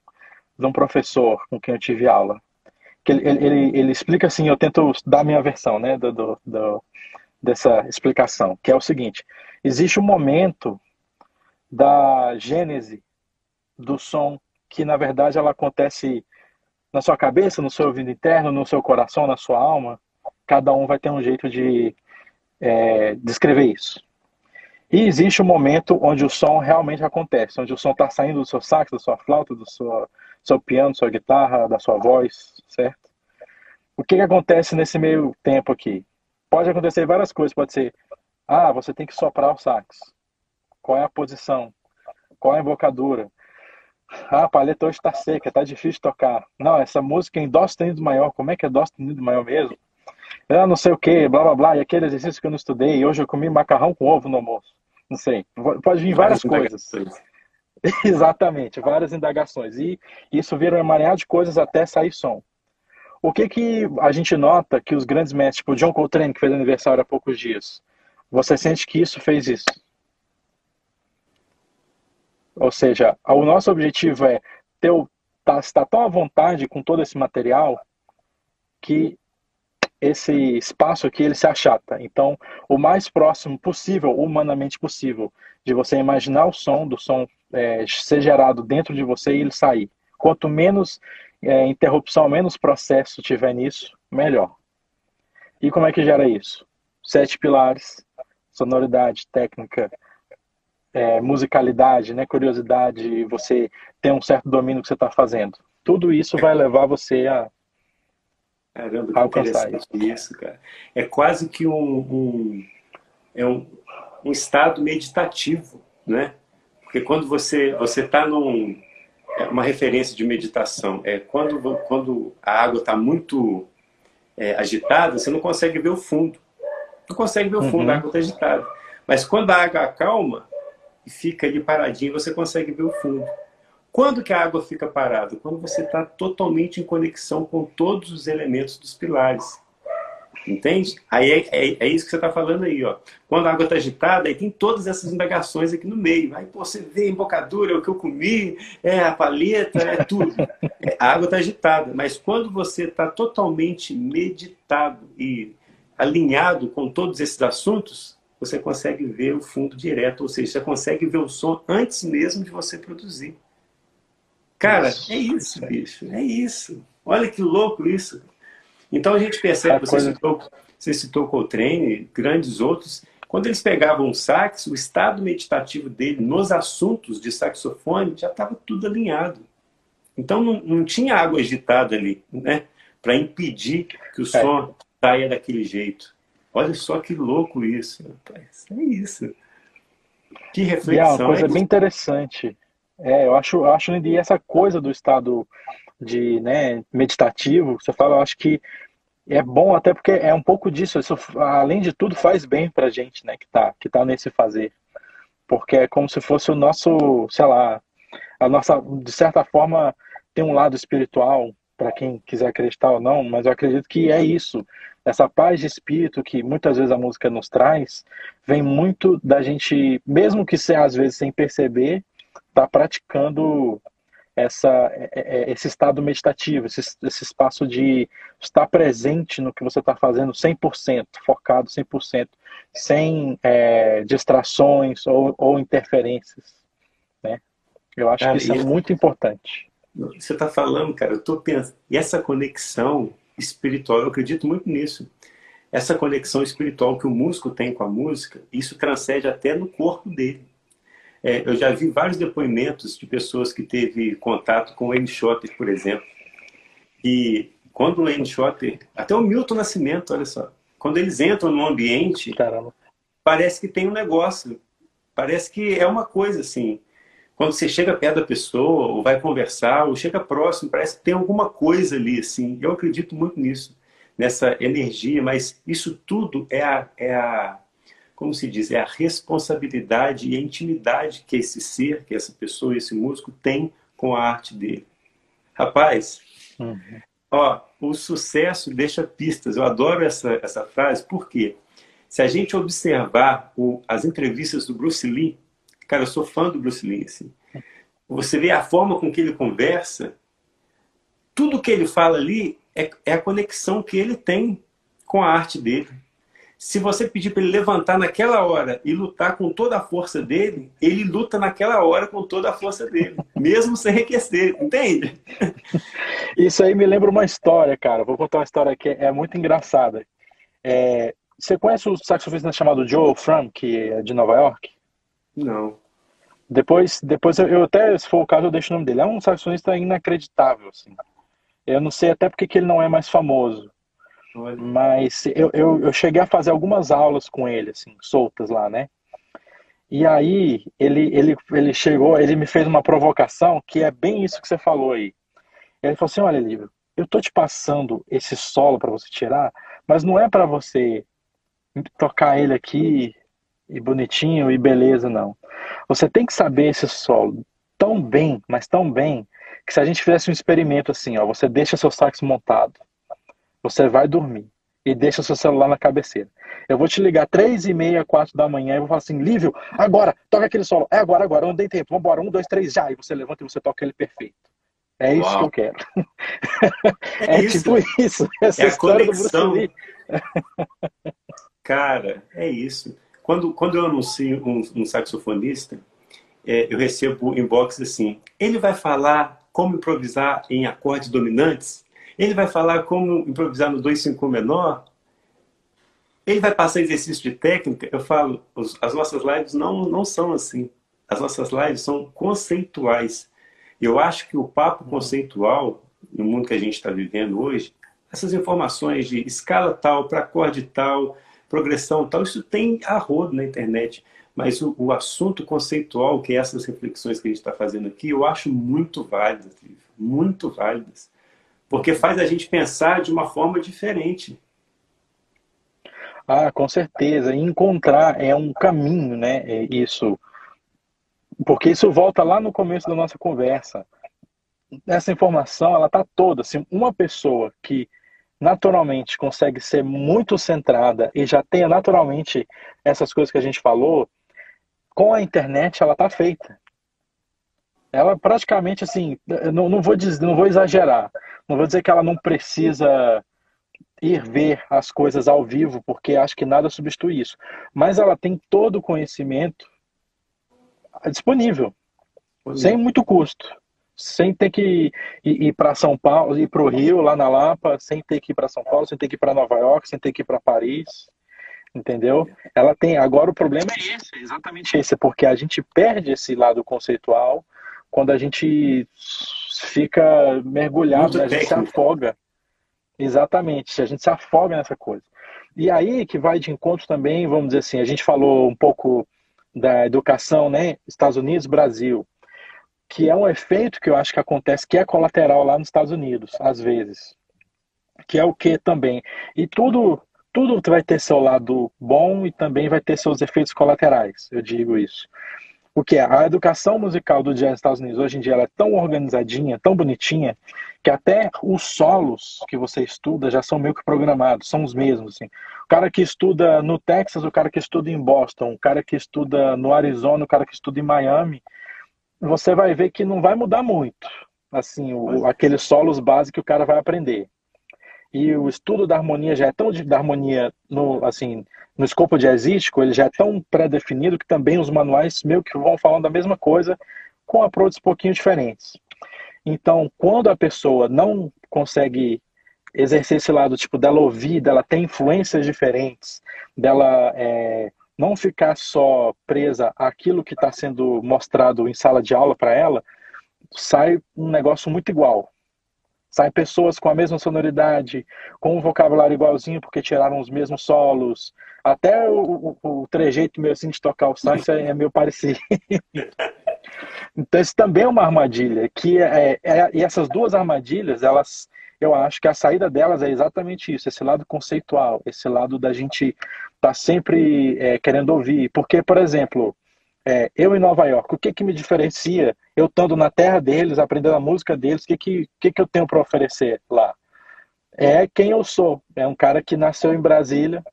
de um professor com quem eu tive aula. Que ele, ele, ele explica assim, eu tento dar a minha versão né, do, do, do dessa explicação, que é o seguinte: existe um momento da gênese do som que na verdade ela acontece na sua cabeça, no seu ouvido interno, no seu coração, na sua alma. Cada um vai ter um jeito de é, descrever isso. E existe um momento onde o som realmente acontece, onde o som está saindo do seu sax, da sua flauta, do seu, seu piano, da sua guitarra, da sua voz, certo? O que, que acontece nesse meio tempo aqui? Pode acontecer várias coisas. Pode ser, ah, você tem que soprar o sax. Qual é a posição? Qual é a embocadura? Ah, a paleta hoje está seca, está difícil de tocar. Não, essa música é em dó sustenido maior. Como é que é dó sustenido maior mesmo? Ah, não sei o que, blá blá blá, e aquele exercício que eu não estudei, e hoje eu comi macarrão com ovo no almoço. Não sei, pode vir várias, várias coisas. Exatamente, várias indagações. E isso vira uma maneira de coisas até sair som. O que que a gente nota que os grandes mestres, tipo o John Coltrane, que fez aniversário há poucos dias, você sente que isso fez isso? Ou seja, o nosso objetivo é ter o, tá, estar tão à vontade com todo esse material que esse espaço aqui ele se achata. Então, o mais próximo possível, humanamente possível, de você imaginar o som, do som é, ser gerado dentro de você e ele sair. Quanto menos é, interrupção, menos processo tiver nisso, melhor. E como é que gera isso? Sete pilares: sonoridade, técnica, é, musicalidade, né, curiosidade, você ter um certo domínio do que você está fazendo. Tudo isso vai levar você a Caramba, que alcançar interessante isso. cara. É quase que um, um é um, um, estado meditativo, né? Porque quando você você está num é uma referência de meditação é quando quando a água está muito é, agitada, você não consegue ver o fundo. Não consegue ver o fundo, uhum. a água está agitada. Mas quando a água acalma e fica ali paradinho, você consegue ver o fundo. Quando que a água fica parada? Quando você está totalmente em conexão com todos os elementos dos pilares. Entende? Aí é, é, é isso que você está falando aí, ó. Quando a água está agitada, aí tem todas essas indagações aqui no meio. Aí pô, você vê a embocadura, é o que eu comi, é a paleta, é tudo. É, a água está agitada. Mas quando você está totalmente meditado e alinhado com todos esses assuntos, você consegue ver o fundo direto, ou seja, você consegue ver o som antes mesmo de você produzir. Cara, é isso, bicho. É isso. Olha que louco isso. Então a gente percebe, você, coisa... citou, você citou Coltrane, grandes outros, quando eles pegavam o sax, o estado meditativo dele nos assuntos de saxofone já estava tudo alinhado. Então não, não tinha água agitada ali, né? Para impedir que o é. som saia daquele jeito. Olha só que louco isso. Rapaz. É isso. Que reflexão. E é uma coisa é bem interessante. É, eu acho, eu acho e essa coisa do estado de né, meditativo, você fala, eu acho que é bom até porque é um pouco disso, isso, além de tudo faz bem pra gente, né, que tá, que tá nesse fazer. Porque é como se fosse o nosso, sei lá, a nossa, de certa forma, tem um lado espiritual, para quem quiser acreditar ou não, mas eu acredito que é isso. Essa paz de espírito que muitas vezes a música nos traz, vem muito da gente, mesmo que seja às vezes sem perceber, está praticando essa, é, é, esse estado meditativo, esse, esse espaço de estar presente no que você está fazendo 100%, focado 100%, sem é, distrações ou, ou, interferências. Né? Eu acho cara, que isso é muito importante. Você está falando, cara, eu estou pensando, e essa conexão espiritual, eu acredito muito nisso. Essa conexão espiritual que o músico tem com a música, isso transcende até no corpo dele. É, eu já vi vários depoimentos de pessoas que teve contato com o Schotter, por exemplo. E quando o Schotter, até o Milton Nascimento, olha só, quando eles entram no ambiente, Caramba. parece que tem um negócio, parece que é uma coisa assim. Quando você chega perto da pessoa, ou vai conversar, ou chega próximo, parece que tem alguma coisa ali, assim. Eu acredito muito nisso, nessa energia, mas isso tudo é a, é a como se diz, é a responsabilidade e a intimidade que esse ser, que essa pessoa, esse músico tem com a arte dele. Rapaz, uhum. ó, o sucesso deixa pistas. Eu adoro essa, essa frase, porque se a gente observar o, as entrevistas do Bruce Lee, cara, eu sou fã do Bruce Lee, assim, você vê a forma com que ele conversa, tudo que ele fala ali é, é a conexão que ele tem com a arte dele. Se você pedir para ele levantar naquela hora e lutar com toda a força dele, ele luta naquela hora com toda a força dele, mesmo sem enriquecer, entende? Isso aí me lembra uma história, cara. Vou contar uma história que é muito engraçada. É, você conhece o saxofonista chamado Joe Frum, que é de Nova York? Não. Depois, depois eu, eu até, se for o caso, eu deixo o nome dele. É um saxofonista inacreditável, assim. Eu não sei até porque que ele não é mais famoso. Mas eu, eu, eu, cheguei a fazer algumas aulas com ele, assim, soltas lá, né? E aí ele, ele, ele chegou, ele me fez uma provocação que é bem isso que você falou aí. Ele falou assim, olha, Lívio, eu tô te passando esse solo para você tirar, Mas não é para você tocar ele aqui e bonitinho e beleza, não. Você tem que saber esse solo tão bem, mas tão bem, que se a gente fizesse um experimento assim, ó, você deixa seu sax montado, você vai dormir e deixa seu celular na cabeceira. Eu vou te ligar três e meia, quatro da manhã e vou falar assim, Lívio, agora, toca aquele solo. É agora, agora, não tem tempo, vambora, um, dois, três, já. E você levanta e você toca ele perfeito. É isso Uau. que eu quero. É, é isso. tipo isso. Essa é história conexão. Cara, é isso. Quando, quando eu anuncio um, um saxofonista, é, eu recebo inbox assim, ele vai falar como improvisar em acordes dominantes? Ele vai falar como improvisar no 2-5 menor? Ele vai passar exercício de técnica? Eu falo, as nossas lives não, não são assim. As nossas lives são conceituais. Eu acho que o papo conceitual, no mundo que a gente está vivendo hoje, essas informações de escala tal para acorde tal, progressão tal, isso tem arrodo na internet. Mas o, o, assunto conceitual, que é essas reflexões que a gente está fazendo aqui, eu acho muito válidas, muito válidas. Porque faz a gente pensar de uma forma diferente. Ah, com certeza. encontrar é um caminho, né? É isso. Porque isso volta lá no começo da nossa conversa. Essa informação, ela tá toda. Assim, uma pessoa que naturalmente consegue ser muito centrada e já tenha naturalmente essas coisas que a gente falou, com a internet ela tá feita. Ela praticamente assim, não, não, vou dizer, não vou exagerar, não vou dizer que ela não precisa ir ver as coisas ao vivo, porque acho que nada substitui isso. Mas ela tem todo o conhecimento disponível, sem muito custo sem ter que ir, ir para São Paulo, ir para o Rio, lá na Lapa, sem ter que ir para São Paulo, sem ter que ir para Nova York, sem ter que ir para Paris, entendeu? Ela tem. Agora o problema é esse, exatamente esse, porque a gente perde esse lado conceitual quando a gente fica mergulhado, né? a gente se afoga. Exatamente, a gente se afoga nessa coisa. E aí que vai de encontro também, vamos dizer assim, a gente falou um pouco da educação, né? Estados Unidos, Brasil que é um efeito que eu acho que acontece, que é colateral lá nos Estados Unidos, às vezes. Que é o que também. E tudo, tudo vai ter seu lado bom e também vai ter seus efeitos colaterais, eu digo isso. O que é? A educação musical do jazz nos Estados Unidos hoje em dia é tão organizadinha, tão bonitinha, que até os solos que você estuda já são meio que programados, são os mesmos. Assim. O cara que estuda no Texas, o cara que estuda em Boston, o cara que estuda no Arizona, o cara que estuda em Miami, você vai ver que não vai mudar muito, assim, o, aqueles solos básicos que o cara vai aprender. E o estudo da harmonia já é tão de, da harmonia no, assim, no escopo jazzístico, ele já é tão pré-definido que também os manuais meio que vão falando a mesma coisa com approaches um pouquinho diferentes. Então, quando a pessoa não consegue exercer esse lado, tipo, dela ouvir, dela ter influências diferentes, dela é, não ficar só presa àquilo que está sendo mostrado em sala de aula para ela, sai um negócio muito igual. Sai pessoas com a mesma sonoridade, com um vocabulário igualzinho, porque tiraram os mesmos solos. Até o, o, o trejeito meu assim de tocar o sax é, é meio parecido. então isso também é uma armadilha. Que é, é, e essas duas armadilhas, elas eu acho que a saída delas é exatamente isso, esse lado conceitual, esse lado da gente estar tá sempre é, querendo ouvir. Porque, por exemplo, é, eu em Nova York, o que, que me diferencia, eu estando na terra deles, aprendendo a música deles, o que, que, que, que eu tenho para oferecer lá? É quem eu sou. É um cara que nasceu em Brasília,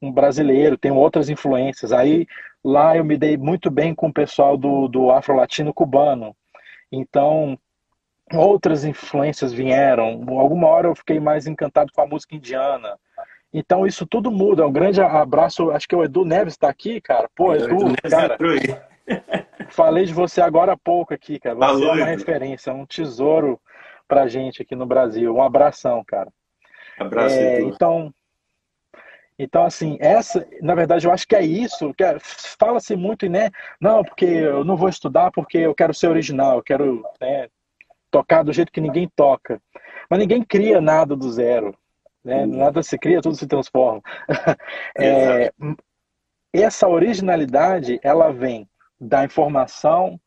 um brasileiro, tem outras influências. Aí lá eu me dei muito bem com o pessoal do, do afro-latino cubano. Então, outras influências vieram. Alguma hora eu fiquei mais encantado com a música indiana. Então isso tudo muda. Um grande abraço. Acho que o Edu Neves está aqui, cara. Pô, Edu, Edu cara. Falei de você agora há pouco aqui, cara. Você Valeu, é uma Edu. referência, um tesouro pra gente aqui no Brasil. Um abração, cara. Abraço, é, Edu. Então, então, assim, essa, na verdade, eu acho que é isso. Que é, Fala-se muito, né? Não, porque eu não vou estudar porque eu quero ser original, eu quero né, tocar do jeito que ninguém toca. Mas ninguém cria nada do zero. Né? Nada se cria, tudo se transforma. é, essa originalidade, ela vem da informação,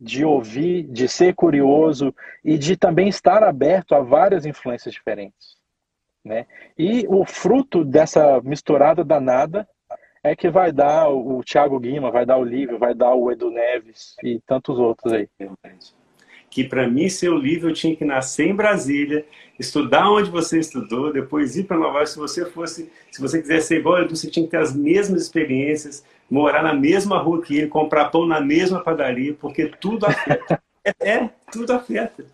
de ouvir, de ser curioso e de também estar aberto a várias influências diferentes. né? E o fruto dessa misturada danada é que vai dar o, Thiago Guima, vai dar o Lívio, vai dar o Edu Neves e tantos outros aí. Que para mim ser o Lívio eu tinha que nascer em Brasília, estudar onde você estudou, depois ir para Nova York. Se você fosse, se você quisesse ser igual Edu, você tinha que ter as mesmas experiências, morar na mesma rua que ele, comprar pão na mesma padaria, porque tudo afeta. é, é, tudo afeta.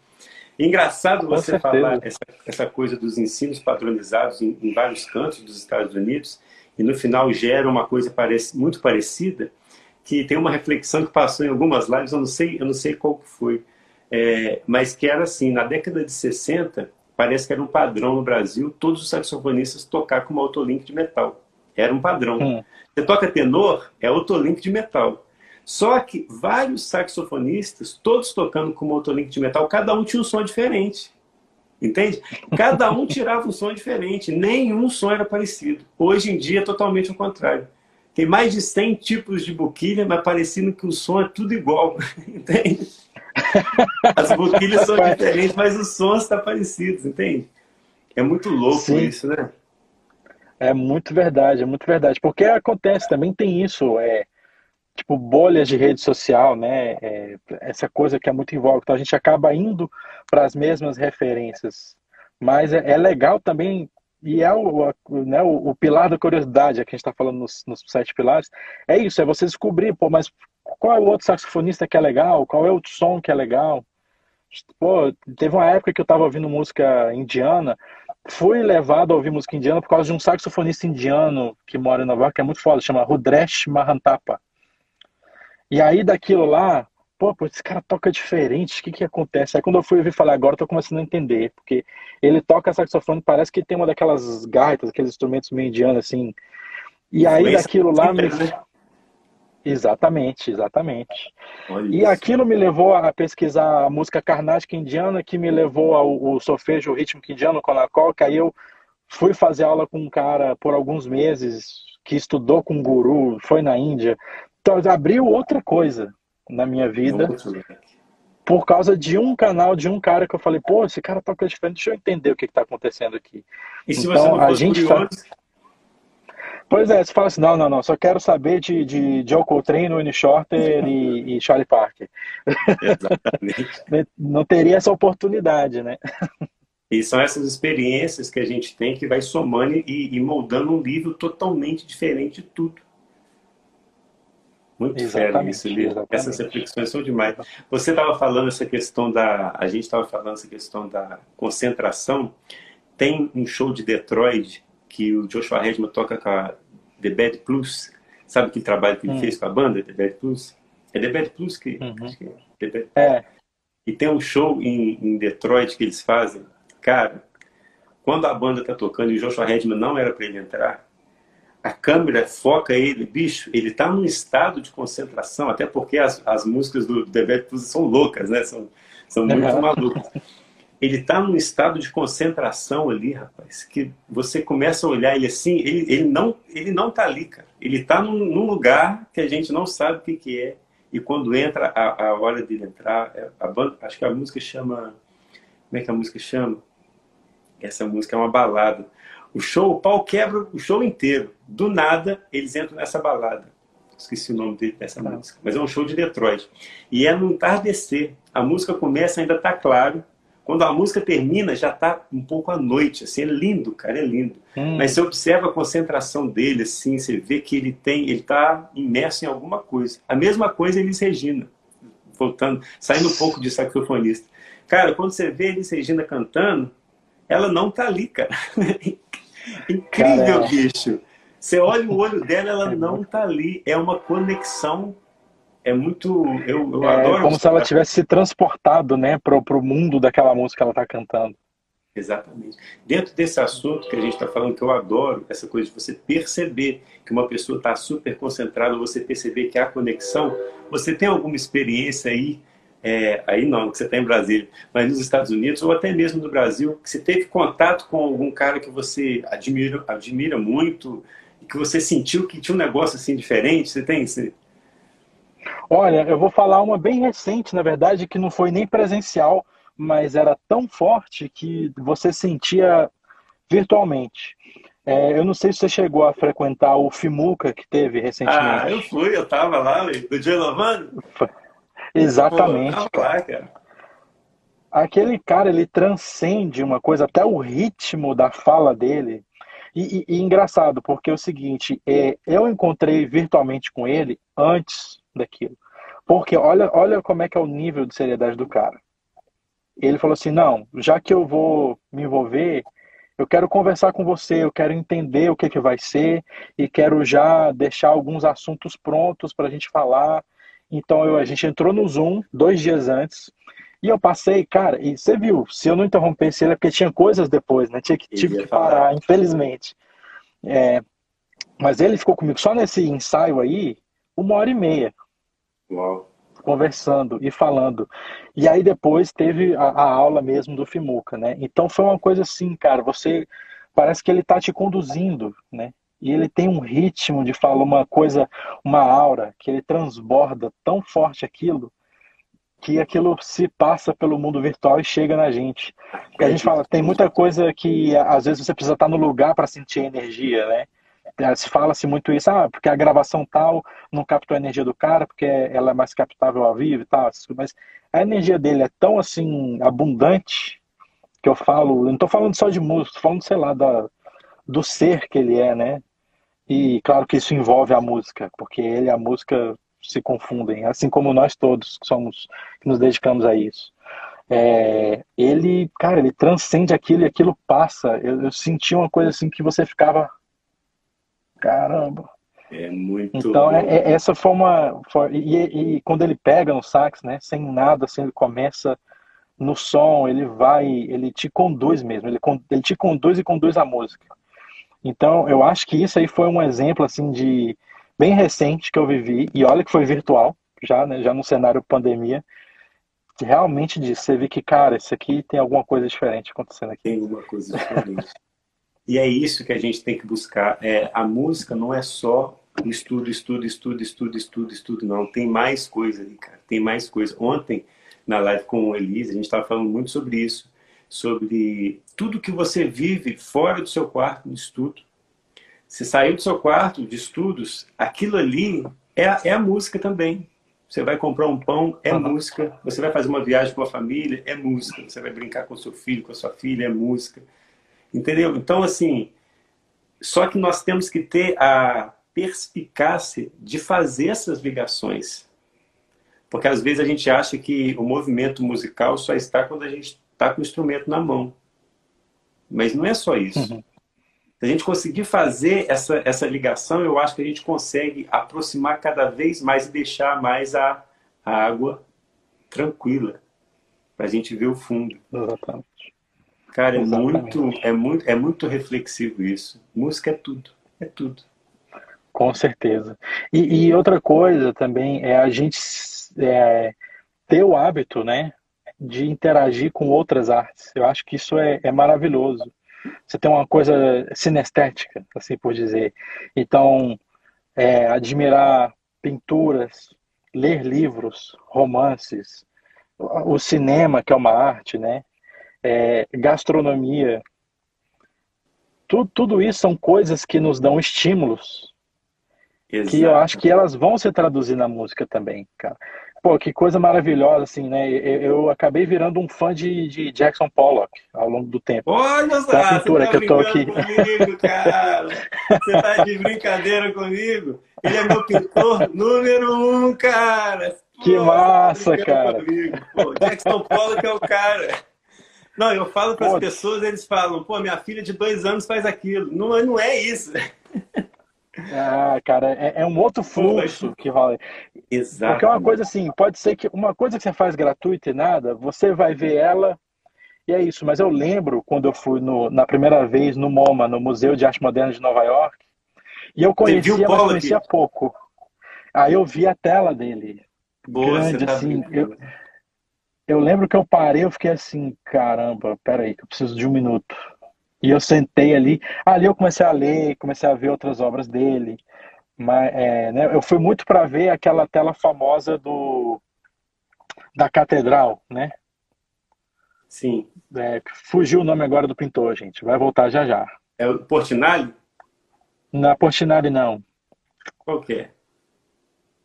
Engraçado você falar essa, essa, coisa dos ensinos padronizados em, em, vários cantos dos Estados Unidos e no final gera uma coisa parece, muito parecida, que tem uma reflexão que passou em algumas lives, eu não sei, eu não sei qual foi, é, mas que era assim, na década de 60, parece que era um padrão no Brasil, todos os saxofonistas tocar com uma autolink de metal. Era um padrão. Hum. Você toca tenor, é autolink de metal. Só que vários saxofonistas, todos tocando com motolink de metal, cada um tinha um som diferente. Entende? Cada um tirava um som diferente, nenhum som era parecido. Hoje em dia é totalmente o contrário. Tem mais de 100 tipos de boquilha, mas parecendo que o som é tudo igual. Entende? As boquilhas são diferentes, mas os sons estão parecidos, entende? É muito louco Sim. isso, né? É muito verdade, é muito verdade. Porque acontece, também tem isso. É, tipo bolhas de rede social, né? É, essa coisa que é muito em voga. Então a gente acaba indo para as mesmas referências. Mas é, é, legal também, e é o, o, né, o, o pilar da curiosidade, é que a gente está falando nos, nos, sete pilares, é isso, é você descobrir, pô, mas qual é o outro saxofonista que é legal? Qual é o som que é legal? Pô, teve uma época que eu estava ouvindo música indiana, fui levado a ouvir música indiana por causa de um saxofonista indiano que mora em Nova York, que é muito foda, chama Rudresh Mahantapa. E aí daquilo lá, pô, pô, esse cara toca diferente, o que que acontece? Aí quando eu fui ouvir falar agora, eu tô começando a entender, porque ele toca saxofone, parece que tem uma daquelas gaitas, aqueles instrumentos meio indianos, assim. E aí daquilo lá me... Exatamente, exatamente. Olha e isso. aquilo me levou a pesquisar a música carnática indiana, que me levou ao, ao solfejo rítmico indiano, com a que aí eu fui fazer aula com um cara por alguns meses, que estudou com um guru, foi na Índia, então, abriu outra coisa na minha vida por causa de um canal de um cara que eu falei, pô, esse cara toca diferente, deixa eu entender o que está acontecendo aqui. E se então, você não a gente curioso... Pois é, você fala assim, não, não, não, só quero saber de, de Joe Coltrane, Winnie Shorter e, e Charlie Parker. Exatamente. não teria essa oportunidade, né? E são essas experiências que a gente tem que vai somando e, e moldando um livro totalmente diferente de tudo. Muito sério isso, Lívia. Essas reflexões são demais. Você estava falando essa questão da. A gente estava falando essa questão da concentração. Tem um show de Detroit que o Joshua Redman toca com a The Bad Plus. Sabe que trabalho que ele hum. fez com a banda, The Bad Plus? É The Bad Plus que. Uhum. Acho que é. Bad... é. E tem um show em, em Detroit que eles fazem. Cara, quando a banda está tocando e o Joshua Redman não era para ele entrar, a câmera foca ele, bicho, ele está num estado de concentração, até porque as, as músicas do The Bad Plus são loucas, né? São, são muito malucas. Ele está num estado de concentração ali, rapaz, que você começa a olhar ele assim, ele, ele não ele não tá ali, cara. Ele está num, num, lugar que a gente não sabe o que, que é. E quando entra a, a hora dele entrar, é, a banda, acho que a música chama. Como é que a música chama? Essa música é uma balada. O show, o pau quebra o show inteiro. Do nada, eles entram nessa balada. Esqueci o nome dessa música. Mas é um show de Detroit. E é no entardecer. A música começa, ainda tá claro. Quando a música termina, já tá um pouco à noite. Assim, é lindo, cara, é lindo. Hum. Mas você observa a concentração dele, assim, você vê que ele tem, ele tá imerso em alguma coisa. A mesma coisa Elis Regina. Voltando, saindo um pouco de saxofonista. Cara, quando você vê Elis Regina cantando, ela não tá ali, cara. Incrível, Caramba. bicho. Você olha o olho dela, ela é não está ali. É uma conexão. É muito. Eu, eu é adoro. Como se ela tivesse se transportado, né, para o mundo daquela música que ela está cantando. Exatamente. Dentro desse assunto que a gente está falando, que eu adoro, essa coisa de você perceber que uma pessoa está super concentrada, você perceber que há conexão, você tem alguma experiência aí é, aí não, que você está em Brasília, mas nos Estados Unidos ou até mesmo no Brasil, que você teve contato com algum cara que você admira, admira muito e que você sentiu que tinha um negócio assim diferente? Você tem? Você... Olha, eu vou falar uma bem recente, na verdade, que não foi nem presencial, mas era tão forte que você sentia virtualmente. É, eu não sei se você chegou a frequentar o FIMUCA que teve recentemente. Ah, eu fui, eu tava lá, do Lovano. Exatamente. Pô, cara. Lá, cara. Aquele cara, ele transcende uma coisa, até o ritmo da fala dele. E, e, e engraçado, porque é o seguinte, é, eu encontrei virtualmente com ele antes daquilo. Porque olha, olha como é que é o nível de seriedade do cara. Ele falou assim, não, já que eu vou me envolver, eu quero conversar com você, eu quero entender o que, que vai ser e quero já deixar alguns assuntos prontos para a gente falar. Então eu, a gente entrou no Zoom dois dias antes e eu passei, cara, e você viu, se eu não interrompesse ele é porque tinha coisas depois, né? Tinha que, tive que parar, infelizmente. É, mas ele ficou comigo só nesse ensaio aí uma hora e meia. Uau conversando e falando. E aí depois teve a, a, aula mesmo do Fimuca, né? Então foi uma coisa assim, cara, você parece que ele tá te conduzindo, né? E ele tem um ritmo de falar uma coisa, uma aura que ele transborda tão forte aquilo que aquilo se passa pelo mundo virtual e chega na gente. Porque a gente fala, tem muita coisa que às vezes você precisa estar no lugar para sentir a energia, né? É, se fala-se muito isso, ah, porque a gravação tal não captou a energia do cara, porque ela é mais captável ao vivo e tal, mas a energia dele é tão assim abundante que eu falo, não estou falando só de música, estou falando, sei lá, da, do ser que ele é, né? E claro que isso envolve a música, porque ele e a música se confundem, assim como nós todos que somos, que nos dedicamos a isso. É, ele, cara, ele transcende aquilo e aquilo passa. Eu, eu senti uma coisa assim que você ficava caramba. É muito. Então, é, é, essa foi uma. Foi, e, e, quando ele pega no sax, né, sem nada, assim, ele começa no som, ele vai, ele te conduz mesmo, ele, ele te conduz e conduz a música. Então, eu acho que isso aí foi um exemplo, assim, de. bem recente que eu vivi, e olha que foi virtual, já, né, já no cenário pandemia, realmente disso. Você vê que, cara, isso aqui tem alguma coisa diferente acontecendo aqui. Tem alguma coisa diferente. E é isso que a gente tem que buscar. É, a música não é só estudo, estudo, estudo, estudo, estudo, estudo, não. Tem mais coisa ali, cara. Tem mais coisa. Ontem, na live com o Elise, a gente estava falando muito sobre isso. Sobre tudo que você vive fora do seu quarto de estudo. Você saiu do seu quarto de estudos, aquilo ali é a, é a música também. Você vai comprar um pão, é música. Você vai fazer uma viagem com a família, é música. Você vai brincar com seu filho, com a sua filha, é música. Entendeu? Então, assim, só que nós temos que ter a perspicácia de fazer essas ligações. Porque às vezes a gente acha que o movimento musical só está quando a gente está com o instrumento na mão. Mas não é só isso. Uhum. Se a gente conseguir fazer essa, essa ligação, eu acho que a gente consegue aproximar cada vez mais e deixar mais a, a água tranquila. Para a gente ver o fundo. Exatamente. Cara, é muito, é, muito, é muito reflexivo isso. Música é tudo, é tudo. Com certeza. E, e outra coisa também é a gente é, ter o hábito, né, de interagir com outras artes. Eu acho que isso é, é maravilhoso. Você tem uma coisa sinestética, assim por dizer. Então, é, admirar pinturas, ler livros, romances, o cinema, que é uma arte, né? É, gastronomia. Tudo, tudo isso são coisas que nos dão estímulos. Exato. Que eu acho que elas vão se traduzir na música também, cara. Pô, que coisa maravilhosa, assim, né? Eu, eu acabei virando um fã de, de, Jackson Pollock ao longo do tempo. Olha só, a pintura tá que eu tô aqui. Comigo, cara. Você tá de brincadeira comigo? Ele é meu pintor número um, cara. Que Pô, massa, cara. Pô, Jackson Pollock é o cara. Não, eu falo para as pessoas, eles falam, pô, minha filha de dois anos faz aquilo. Não, não é isso. Ah, cara, é, é um outro fluxo que rola. Exato. Porque é uma coisa assim, pode ser que uma coisa que você faz gratuita e nada, você vai ver ela e é isso. Mas eu lembro quando eu fui no, na primeira vez no MoMA, no Museu de Arte Moderna de Nova York, e eu conhecia, mas conhecia pouco. Aí eu vi a tela dele. Boa, grande, tá assim. Eu, eu lembro que eu parei, eu fiquei assim, caramba, peraí, que eu preciso de um minuto. E eu sentei ali, ali eu comecei a ler, comecei a ver outras obras dele. Mas, é, né, eu fui muito para ver aquela tela famosa do da catedral, né? Sim. É, fugiu o nome agora do pintor, gente. Vai voltar já já. É o Portinari? É Portinari, não. Qual que é?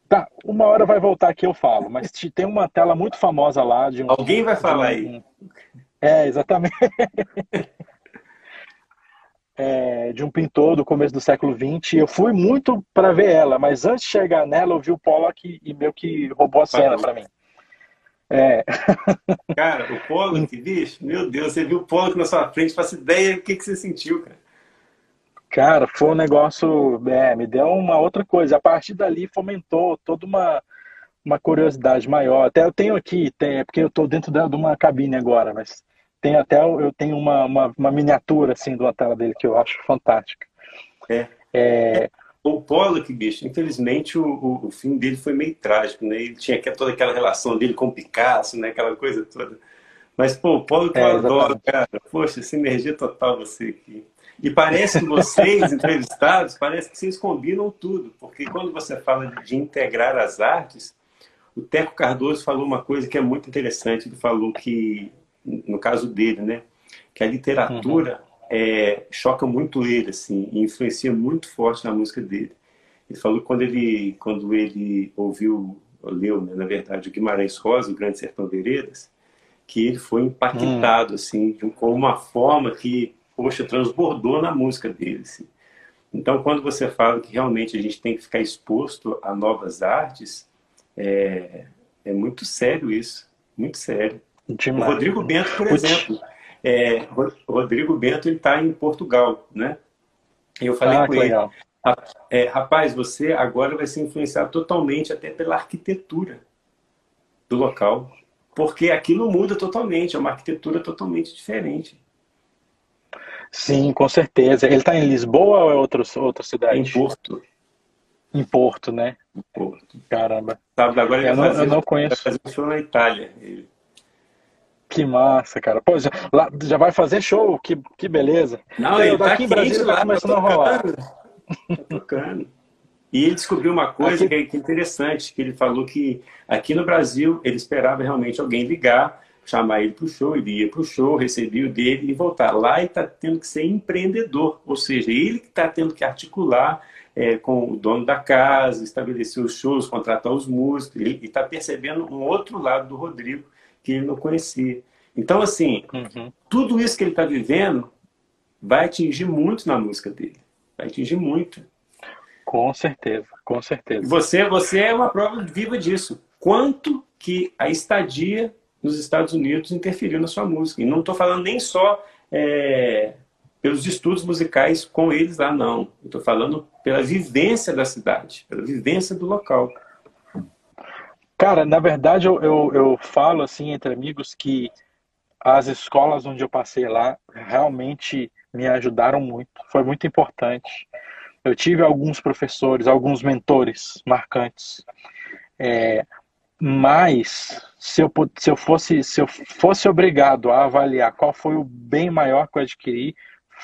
Tá, uma hora vai voltar aqui eu falo, mas tem uma tela muito famosa lá de um, Alguém vai falar um, aí. É, exatamente. é, de um pintor do começo do século XX. Eu fui muito para ver ela, mas antes de chegar nela, eu vi o Pollock e meio que roubou a cena para mim. É. Cara, o Pollock, bicho, meu Deus, você viu o Pollock na sua frente, faça ideia do que, que você sentiu, cara. Cara, foi um negócio, é, me deu uma outra coisa. A partir dali fomentou toda uma, uma curiosidade maior. Até eu tenho aqui, tem, é porque eu estou dentro de uma cabine agora, mas tem até eu tenho uma, uma, uma, miniatura assim de uma tela dele que eu acho fantástica. É. é... O Pollock, bicho, infelizmente o, o, o, fim dele foi meio trágico, né? Ele tinha toda aquela relação dele com o Picasso, né? Aquela coisa toda. Mas, pô, o Pollock é, eu adoro, cara. Poxa, sinergia total você aqui. E parece que vocês, entrevistados, parece que vocês combinam tudo, porque quando você fala de integrar as artes, o Teco Cardoso falou uma coisa que é muito interessante. Ele falou que, no caso dele, né, que a literatura uhum. é, choca muito ele, assim, e influencia muito forte na música dele. Ele falou que quando ele, quando ele ouviu, leu, né, na verdade, o Guimarães Rosa, o Grande Sertão Veredas, que ele foi impactado, uhum. assim, com uma forma que poxa, transbordou na música dele. Assim. Então, quando você fala que realmente a gente tem que ficar exposto a novas artes, é, é muito sério isso, muito sério. Demais. O Rodrigo Bento, por exemplo, é, Rodrigo Bento ele está em Portugal, né? E eu falei ah, com ele, legal. É, rapaz, você agora vai se influenciar totalmente até pela arquitetura do local, porque aquilo muda totalmente, é uma arquitetura totalmente diferente. Sim, com certeza. Ele está em Lisboa ou é outra, outra cidade? Em Porto. Em Porto, né? Em Porto. Caramba. Sabe, agora ele eu, não, fazer, eu não conheço. Vai fazer show na Itália. Que massa, cara. Pô, já, lá, já vai fazer show? Que, que beleza. Não, ele tá aqui em Brasília lá, tá começando a rolar. Tá tocando. E ele descobriu uma coisa aqui... que é interessante, que ele falou que aqui no Brasil ele esperava realmente alguém ligar chamar ele para o show, ele ia para o show, recebia o dele e voltar. Lá ele está tendo que ser empreendedor, ou seja, ele que está tendo que articular é, com o dono da casa, estabelecer os shows, contratar os músicos, ele está percebendo um outro lado do Rodrigo que ele não conhecia. Então, assim, uhum. tudo isso que ele está vivendo vai atingir muito na música dele. Vai atingir muito. Com certeza, com certeza. Você, você é uma prova viva disso. Quanto que a estadia nos Estados Unidos interferiu na sua música. E não estou falando nem só é, pelos estudos musicais com eles lá, não. Estou falando pela vivência da cidade, pela vivência do local. Cara, na verdade eu, eu, eu falo assim entre amigos que as escolas onde eu passei lá realmente me ajudaram muito, foi muito importante. Eu tive alguns professores, alguns mentores marcantes. É, mas se eu, se eu fosse se eu fosse obrigado a avaliar qual foi o bem maior que eu adquiri,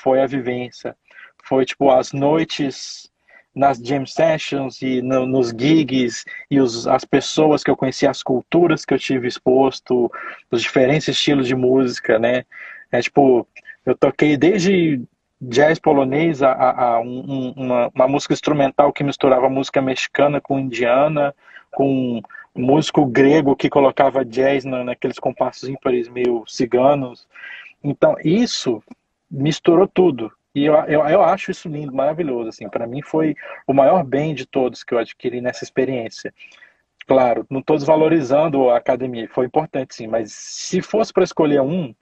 foi a vivência. Foi tipo as noites nas jam sessions e no, nos gigs e os, as pessoas que eu conheci, as culturas que eu tive exposto, os diferentes estilos de música, né? É tipo, eu toquei desde jazz polonês a, a, a um, uma, uma música instrumental que misturava música mexicana com indiana, com músico grego que colocava jazz na, naqueles compassos ímpares meio ciganos. Então, isso misturou tudo. E eu, eu, eu acho isso lindo, maravilhoso. Assim, para mim foi o maior bem de todos que eu adquiri nessa experiência. Claro, não estou desvalorizando a academia, foi importante sim, mas se fosse para escolher um,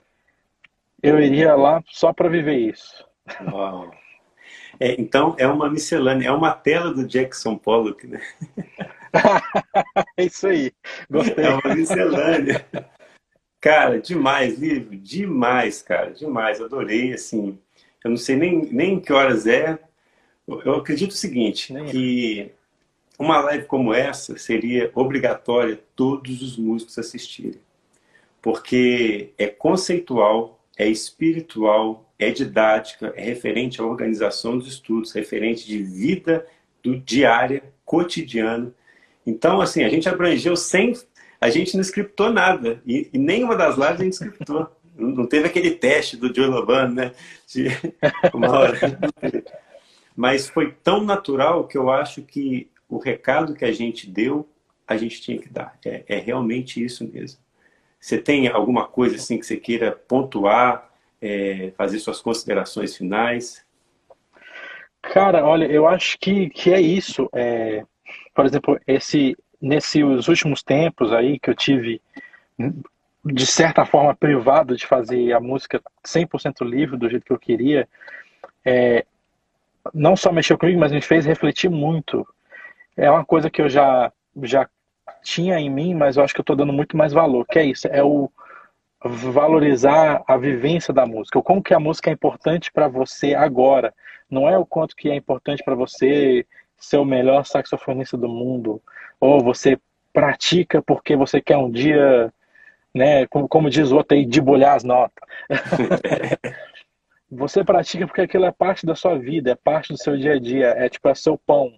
eu iria lá só para viver isso. Uau. É, então, é uma miscelânea, é uma tela do Jackson Pollock, né? é isso aí. Gostei. É uma miscelânea. Cara, demais, livro, demais, cara, demais. Adorei, assim. Eu não sei nem, nem que horas é. Eu acredito o seguinte, nem que uma live como essa seria obrigatória todos os músicos assistirem. Porque é conceitual, é espiritual, é didática, é referente à organização dos estudos, referente de vida do diária, cotidiana então, assim, a gente abrangeu sem. A gente não scriptou nada. E, e nenhuma das lives a gente scriptou. Não teve aquele teste do Joe Lovano, né? De uma hora. Mas foi tão natural que eu acho que o recado que a gente deu, a gente tinha que dar. É, é realmente isso mesmo. Você tem alguma coisa assim que você queira pontuar, é, fazer suas considerações finais? Cara, olha, eu acho que, que é isso. É, por exemplo, esse, nesses últimos tempos aí que eu tive, de certa forma, privado de fazer a música 100% livre do jeito que eu queria, é, não só mexeu comigo, mas me fez refletir muito. É uma coisa que eu já, já tinha em mim, mas eu acho que eu estou dando muito mais valor, que é isso, é o valorizar a vivência da música, o como que a música é importante para você agora, não é o quanto que é importante para você ser o melhor saxofonista do mundo, ou você pratica porque você quer um dia, né, como, como diz o outro aí, debulhar as notas. você pratica porque aquilo é parte da sua vida, é parte do seu dia a dia, é tipo é seu pão.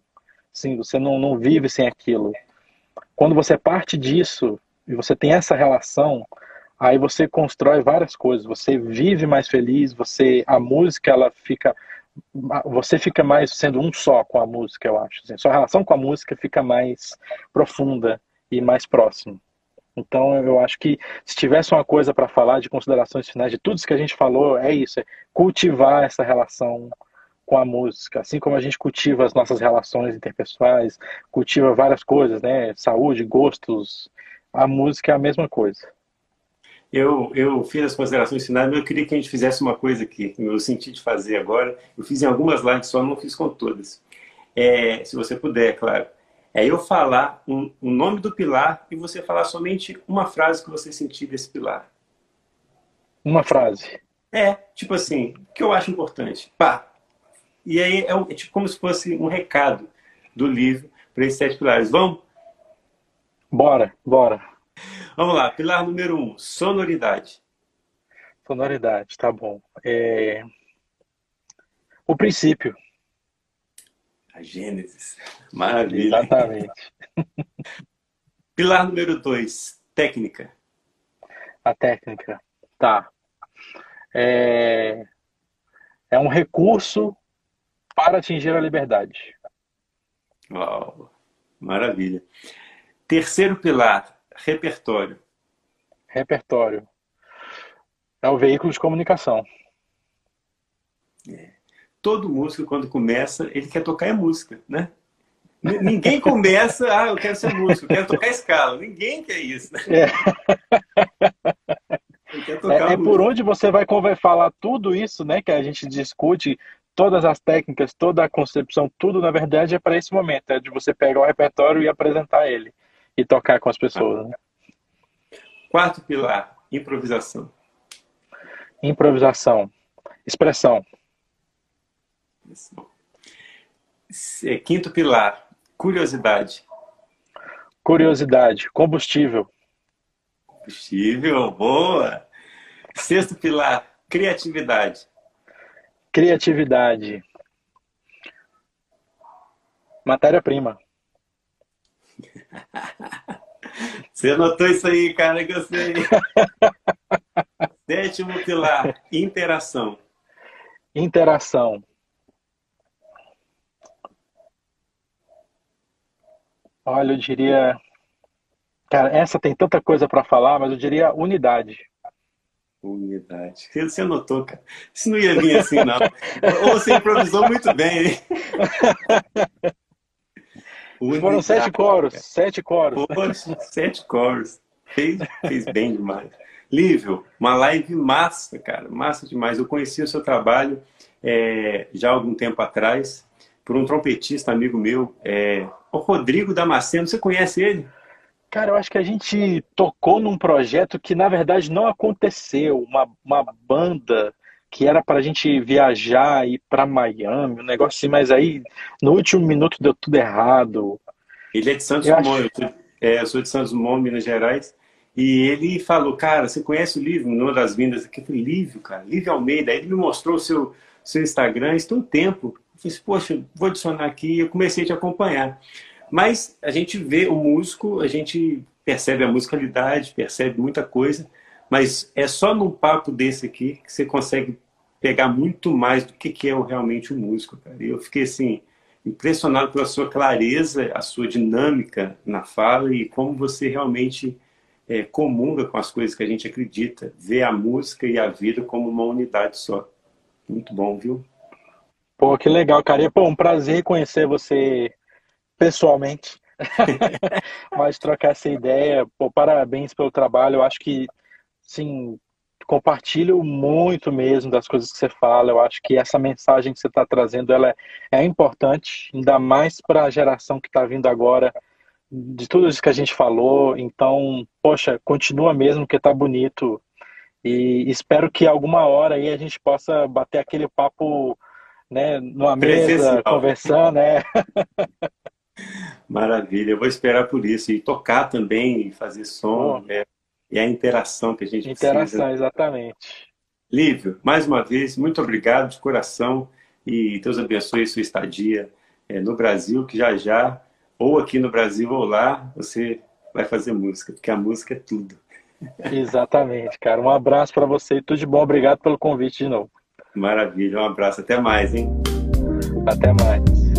Sim, você não, não vive sem aquilo. Quando você parte disso e você tem essa relação, aí você constrói várias coisas. Você vive mais feliz, você a música ela fica você fica mais sendo um só com a música, eu acho. Assim, sua relação com a música fica mais profunda e mais próxima. Então, eu acho que se tivesse uma coisa para falar de considerações finais de tudo isso que a gente falou, é isso: é cultivar essa relação com a música, assim como a gente cultiva as nossas relações interpessoais, cultiva várias coisas, né? Saúde, gostos. A música é a mesma coisa. Eu, eu fiz as considerações finais, mas eu queria que a gente fizesse uma coisa aqui, que eu senti de fazer agora. Eu fiz em algumas lives só, não fiz com todas. É, se você puder, claro. É eu falar um, o nome do pilar e você falar somente uma frase que você sentir desse pilar. Uma frase. É, tipo assim, que eu acho importante. Pá. E aí é, é tipo como se fosse um recado do livro para esses sete pilares. Vamos? Bora, bora. Vamos lá, pilar número um, sonoridade. Sonoridade, tá bom. É... O princípio. A Gênesis. Maravilha. Exatamente. Pilar número dois, técnica. A técnica, tá. É, é um recurso para atingir a liberdade. Uau, maravilha. Terceiro pilar, Repertório. Repertório. É o veículo de comunicação. É. Todo músico, quando começa, ele quer tocar é música, né? Ninguém começa, ah, eu quero ser músico, eu quero tocar escala. Ninguém quer isso. Né? É. é, é por onde você vai falar tudo isso, né? Que a gente discute, todas as técnicas, toda a concepção, tudo na verdade é para esse momento, é de você pegar o repertório e apresentar ele e tocar com as pessoas. Né? Quarto pilar, improvisação. Improvisação. Expressão. É, quinto pilar, curiosidade. Curiosidade. Combustível. Combustível, boa. Sexto pilar, criatividade. Criatividade. Matéria-prima. Você anotou isso aí, cara, sei. Sétimo pilar, interação. Interação. Olha, eu diria. Cara, essa tem tanta coisa para falar, mas eu diria unidade. Unidade. Você anotou, cara. Isso não ia vir assim, não. Ou você improvisou muito bem, hein? Foram sete coros, sete coros. Poxa, sete coros. Fez, fez bem demais. Lívio, uma live massa, cara, massa demais. Eu conheci o seu trabalho é, já há algum tempo atrás por um trompetista amigo meu, é, o Rodrigo Damasceno. Você conhece ele? Cara, eu acho que a gente tocou num projeto que na verdade não aconteceu. Uma, uma banda que era para a gente viajar e ir para Miami, um negócio assim, mas aí no último minuto deu tudo errado. Ele é de Santos Dumont, acho... eu, é, eu sou de Santos Dumont, Minas Gerais, e ele falou, cara, você conhece o livro? Numa das vindas aqui, eu falei, Lívio, cara, Lívio Almeida. Aí ele me mostrou o seu, seu Instagram, isso tem um tempo. Eu falei, poxa, vou adicionar aqui, e eu comecei a te acompanhar. Mas a gente vê o músico, a gente percebe a musicalidade, percebe muita coisa, Mas é só num papo desse aqui que você consegue pegar muito mais do que, que é realmente o um músico, cara. E eu fiquei assim, impressionado pela sua clareza, a sua dinâmica na fala e como você realmente é, comunga com as coisas que a gente acredita, vê a música e a vida como uma unidade só. Muito bom, viu? Pô, que legal, cara. E, pô, um prazer conhecer você pessoalmente. Mas trocar essa ideia, pô, parabéns pelo trabalho. Eu acho que, sim, compartilho muito mesmo das coisas que você fala. Eu acho que essa mensagem que você está trazendo ela é, é importante, ainda mais para a geração que está vindo agora, de tudo isso que a gente falou. Então, poxa, continua mesmo que está bonito. E espero que alguma hora aí a gente possa bater aquele papo né, numa mesa, conversando, né? Maravilha, eu vou esperar por isso. E tocar também, fazer som. Oh. É e a interação que a gente interação, precisa. Interação, exatamente. Lívio, mais uma vez, muito obrigado de coração e Deus abençoe sua estadia é, no Brasil, que já já, ou aqui no Brasil ou lá, você vai fazer música, porque a música é tudo. Exatamente, cara. Um abraço para você e tudo de bom. Obrigado pelo convite de novo. Maravilha, um abraço. Até mais, hein? Até mais.